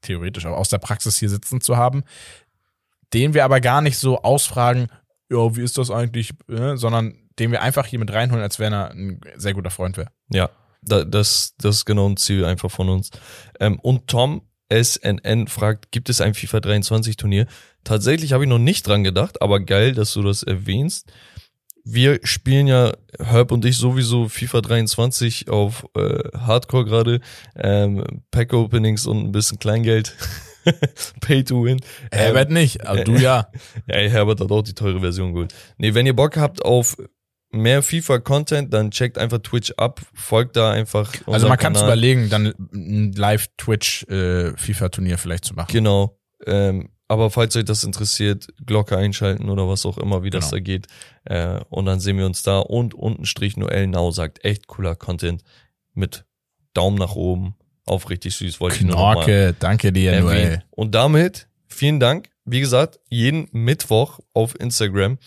theoretisch, aber aus der Praxis hier sitzen zu haben, den wir aber gar nicht so ausfragen, ja, wie ist das eigentlich, äh, sondern den wir einfach hier mit reinholen, als wenn er ein sehr guter Freund wäre. Ja, da, das, das ist genau ein Ziel einfach von uns. Ähm, und Tom SNN fragt, gibt es ein FIFA 23 Turnier? Tatsächlich habe ich noch nicht dran gedacht, aber geil, dass du das erwähnst. Wir spielen ja, Herb und ich sowieso FIFA 23 auf äh, Hardcore gerade, ähm, Pack-Openings und ein bisschen Kleingeld. (laughs) Pay to win. Herbert nicht, aber du ja. (laughs) Ja, ey, Herbert hat auch die teure Version geholt. Nee, wenn ihr Bock habt auf mehr FIFA-Content, dann checkt einfach Twitch ab, folgt da einfach. Also man kann es überlegen, dann ein Live-Twitch-FIFA-Turnier vielleicht zu machen. Genau. Ähm, aber falls euch das interessiert, Glocke einschalten oder was auch immer, wie das Genau. da geht. Äh, und dann sehen wir uns da. Und unten Strich Noel Now sagt, echt cooler Content mit Daumen nach oben. Auf richtig süß, wollte ich nur noch mal Knorke, danke dir. Noel. Und damit vielen Dank. Wie gesagt, jeden Mittwoch auf Instagram,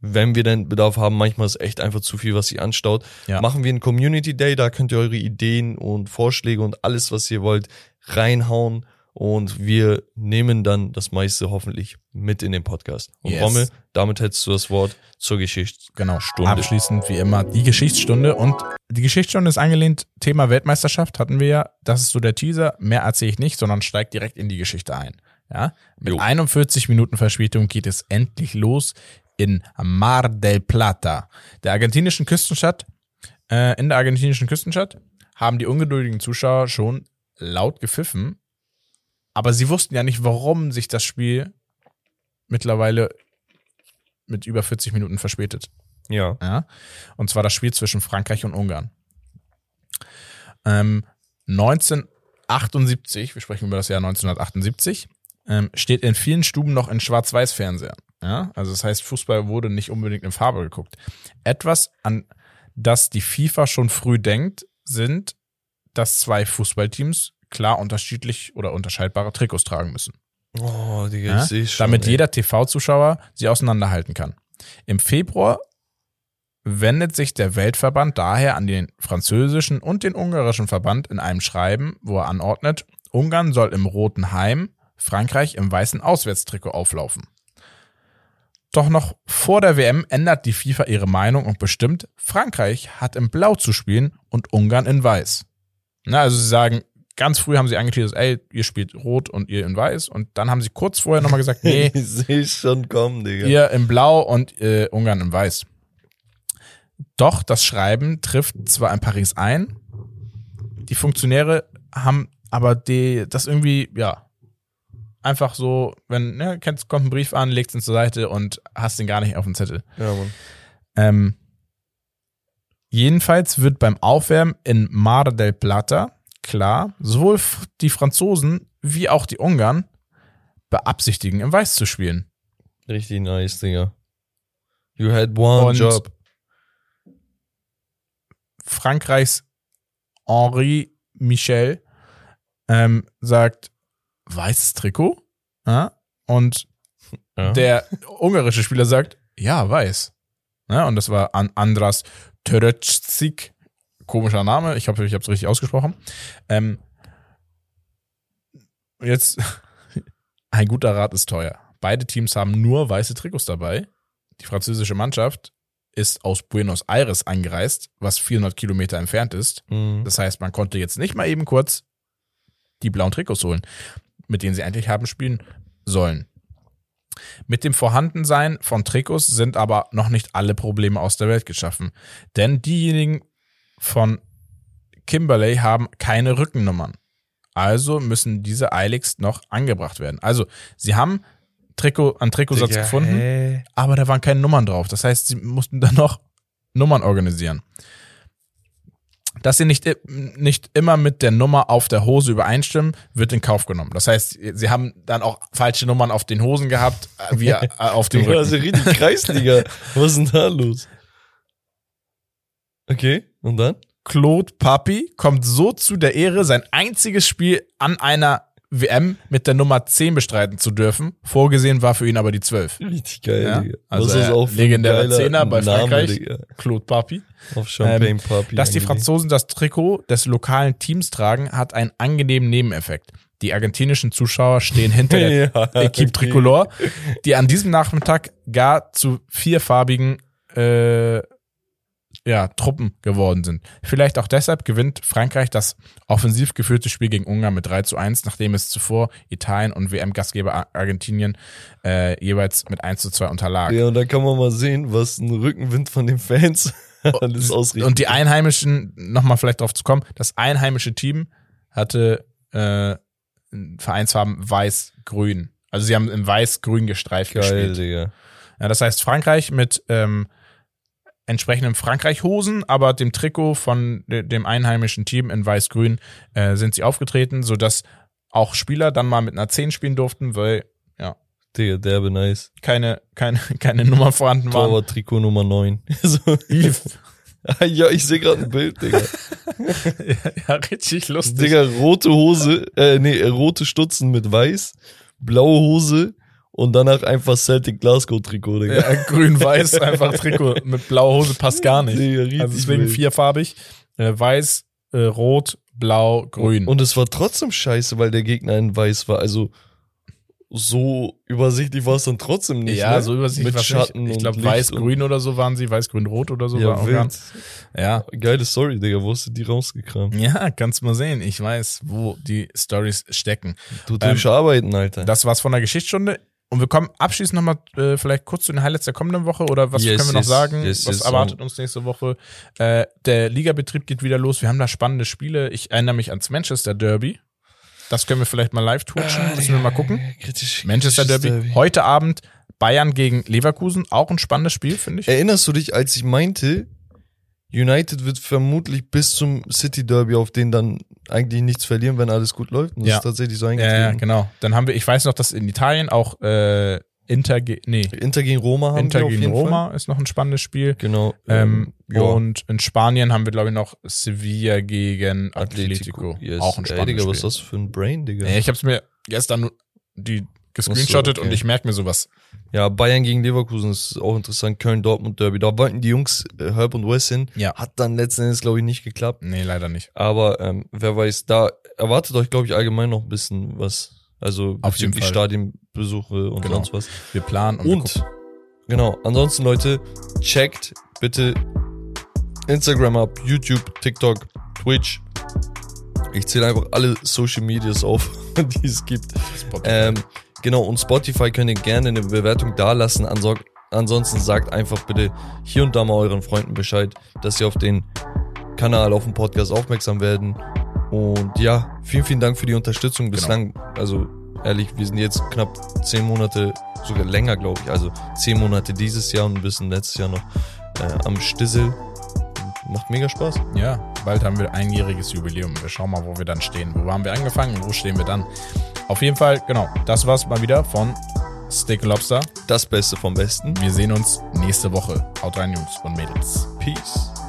wenn wir denn Bedarf haben, manchmal ist echt einfach zu viel, was sich anstaut, Ja. machen wir einen Community Day, da könnt ihr eure Ideen und Vorschläge und alles, was ihr wollt, reinhauen und wir nehmen dann das meiste hoffentlich mit in den Podcast. Und Yes. Rommel, damit hättest du das Wort zur Geschichte. Genau. Abschließend wie immer die Geschichtsstunde. Und die Geschichtsstunde ist angelehnt, Thema Weltmeisterschaft hatten wir ja. Das ist so der Teaser. Mehr erzähle ich nicht, sondern steigt direkt in die Geschichte ein. Ja? Mit Jo. 41 Minuten Verspätung geht es endlich los in Mar del Plata, der argentinischen Küstenstadt. Äh, in der argentinischen Küstenstadt haben die ungeduldigen Zuschauer schon laut gepfiffen. Aber sie wussten ja nicht, warum sich das Spiel mittlerweile mit über 40 Minuten verspätet. Ja. Ja? Und zwar das Spiel zwischen Frankreich und Ungarn. Ähm, 1978, wir sprechen über das Jahr 1978, ähm, steht in vielen Stuben noch in Schwarz-Weiß-Fernsehern. Ja? Also das heißt, Fußball wurde nicht unbedingt in Farbe geguckt. Etwas, an das die FIFA schon früh denkt, sind, dass zwei Fußballteams klar unterschiedlich oder unterscheidbare Trikots tragen müssen Oh, Digga, ja, ich sehe schon. damit ey. jeder TV-Zuschauer sie auseinanderhalten kann. Im Februar wendet sich der Weltverband daher an den französischen und den ungarischen Verband in einem Schreiben, wo er anordnet, Ungarn soll im roten Heim, Frankreich im weißen Auswärtstrikot auflaufen. Doch noch vor der WM ändert die FIFA ihre Meinung und bestimmt, Frankreich hat in Blau zu spielen und Ungarn in Weiß. Na, also sie sagen, ganz früh haben sie angeteasert, ey, ihr spielt Rot und ihr in Weiß. Und dann haben sie kurz vorher nochmal gesagt, (laughs) nee, ich schon kommen, Digga. ihr in Blau und äh, Ungarn in Weiß. Doch das Schreiben trifft zwar in Paris ein, die Funktionäre haben aber die, das irgendwie, ja, einfach so, wenn, ne, kommt ein Brief an, legst ihn zur Seite und hast den gar nicht auf dem Zettel. Ja, Mann. Ähm, jedenfalls wird beim Aufwärmen in Mar del Plata klar, sowohl die Franzosen wie auch die Ungarn beabsichtigen, im Weiß zu spielen. Richtig nice, Digga. You had one Und- job. Frankreichs Henri Michel ähm, sagt weißes Trikot. Ja? Und Ja. der ungarische Spieler sagt, ja, weiß. Ja, und das war An Andras Töröczik. Komischer Name, ich hoffe, ich habe es richtig ausgesprochen. Ähm, jetzt, (laughs) ein guter Rat ist teuer. Beide Teams haben nur weiße Trikots dabei. Die französische Mannschaft ist aus Buenos Aires angereist, was 400 Kilometer entfernt ist. Mhm. Das heißt, man konnte jetzt nicht mal eben kurz die blauen Trikots holen, mit denen sie eigentlich haben spielen sollen. Mit dem Vorhandensein von Trikots sind aber noch nicht alle Probleme aus der Welt geschaffen. Denn diejenigen von Kimberley haben keine Rückennummern. Also müssen diese eiligst noch angebracht werden. Also, sie haben Trikot, einen Trikotsatz Digga, gefunden hä? aber da waren keine Nummern drauf. Das heißt, sie mussten dann noch Nummern organisieren. Dass sie nicht, i- nicht immer mit der Nummer auf der Hose übereinstimmen, wird in Kauf genommen. Das heißt, sie haben dann auch falsche Nummern auf den Hosen gehabt, äh, wie (laughs) äh, auf dem Rücken. ja richtig Kreisliga. (laughs) Was ist denn da los? Okay, und dann? Claude Papi kommt so zu der Ehre, sein einziges Spiel an einer WM mit der Nummer 10 bestreiten zu dürfen. Vorgesehen war für ihn aber die 12. Richtig geil, Ja, Digga. also Was ist auch legendärer Zehner bei Name, Frankreich. Digga. Claude Papi. Auf Champagne Ähm, Papi. Dass die. Franzosen das Trikot des lokalen Teams tragen, hat einen angenehmen Nebeneffekt. Die argentinischen Zuschauer stehen hinter (laughs) der Ja, Equipe. Tricolore, die an diesem Nachmittag gar zu vierfarbigen äh, ja, Truppen geworden sind. Vielleicht auch deshalb gewinnt Frankreich das offensiv geführte Spiel gegen Ungarn mit 3 zu 1, nachdem es zuvor Italien und WM-Gastgeber Ar- Argentinien äh, jeweils mit 1 zu 2 unterlag. Ja, und da kann man mal sehen, was ein Rückenwind von den Fans (laughs) alles ausrichtet. Und die Einheimischen, nochmal vielleicht drauf zu kommen, das einheimische Team hatte äh, Vereinsfarben weiß-grün. Also sie haben in weiß-grün gestreift Geil, gespielt. Digga. Ja, das heißt Frankreich mit ähm, entsprechenden Frankreich-Hosen, aber dem Trikot von de dem einheimischen Team in weiß-grün äh, sind sie aufgetreten, sodass auch Spieler dann mal mit einer 10 spielen durften, weil ja Digga, derbe nice. keine, keine, keine Nummer vorhanden waren. Torwart Trikot Nummer 9. (laughs) so. ja, ich sehe gerade ein Bild, Digga. (laughs) ja, ja, richtig lustig. Digga, rote Hose, äh, nee, rote Stutzen mit weiß, blaue Hose und danach einfach Celtic Glasgow Trikot, Digga. Ja, grün-weiß, (laughs) einfach Trikot mit blauer Hose passt gar nicht. Digga, Also deswegen wild. vierfarbig. Äh, weiß, äh, rot, blau, grün. Und es war trotzdem scheiße, weil der Gegner in weiß war. Also so übersichtlich war es dann trotzdem nicht. ja, ne? so übersichtlich Mit Schatten. Ich und glaube, weiß-grün oder so waren sie, weiß-grün-rot oder so und, war Ja, Ungarn. wild. Ja. Geile Story, Digga. Wo hast du die rausgekramt? Ja, kannst mal sehen. Ich weiß, wo die Stories stecken. Du durcharbeiten, Alter. Das war's von der Geschichtsstunde. Und wir kommen abschließend nochmal äh, vielleicht kurz zu den Highlights der kommenden Woche oder was Yes, können wir noch yes, sagen? yes, was erwartet uns nächste Woche? Äh, der Ligabetrieb geht wieder los. Wir haben da spannende Spiele. Ich erinnere mich ans Manchester Derby. Das können wir vielleicht mal live twitchen. Ah, Müssen wir mal gucken. Kritisch, Manchester kritisches Derby. Heute Abend Bayern gegen Leverkusen. Auch ein spannendes Spiel, finde ich. Erinnerst du dich, als ich meinte, United wird vermutlich bis zum City Derby auf den dann eigentlich nichts verlieren, wenn alles gut läuft? Und das Ja. ist tatsächlich so eingetreten. ja, genau. Dann haben wir, ich weiß noch, dass in Italien auch äh, Inter, ge- nee, Inter gegen Roma haben Inter wir auf gegen jeden Roma Fall. ist noch ein spannendes Spiel. Genau. Ähm, ja. Und in Spanien haben wir, glaube ich, noch Sevilla gegen Atletico. Yes. Auch ein Ey, spannendes Digga, was ist Spiel. das für ein Brain, Digga? Nee, ich habe es mir gestern die gescreenshottet okay. und ich merke mir sowas. Ja, Bayern gegen Leverkusen ist auch interessant. Köln-Dortmund Derby. Da wollten die Jungs äh, Herb und Wes hin. Ja. Hat dann letzten Endes, glaube ich, nicht geklappt. Nee, leider nicht. Aber ähm, wer weiß, da erwartet euch, glaube ich, allgemein noch ein bisschen was. Also Auf jeden Fall. Stadienbesuche und Genau. sonst was. Wir planen und, Und, genau, ansonsten Leute, checkt bitte Instagram ab, YouTube, TikTok, Twitch. Ich zähle einfach alle Social Medias auf, (laughs) die es gibt. Spotify. Ähm, genau, und Spotify könnt ihr gerne eine Bewertung dalassen. Anso ansonsten sagt einfach bitte hier und da mal euren Freunden Bescheid, dass sie auf den Kanal, auf den Podcast aufmerksam werden. Und ja, vielen, vielen Dank für die Unterstützung bislang. Also ehrlich, wir sind jetzt knapp zehn Monate, sogar länger, glaube ich. Also zehn Monate dieses Jahr und ein bisschen letztes Jahr noch äh, am Stissel. Macht mega Spaß. Ja, bald haben wir einjähriges Jubiläum. Wir schauen mal, wo wir dann stehen. Wo haben wir angefangen und wo stehen wir dann? Auf jeden Fall, genau, das war's mal wieder von Steak Lobster. Das Beste vom Besten. Wir sehen uns nächste Woche. Haut rein, Jungs und Mädels. Peace.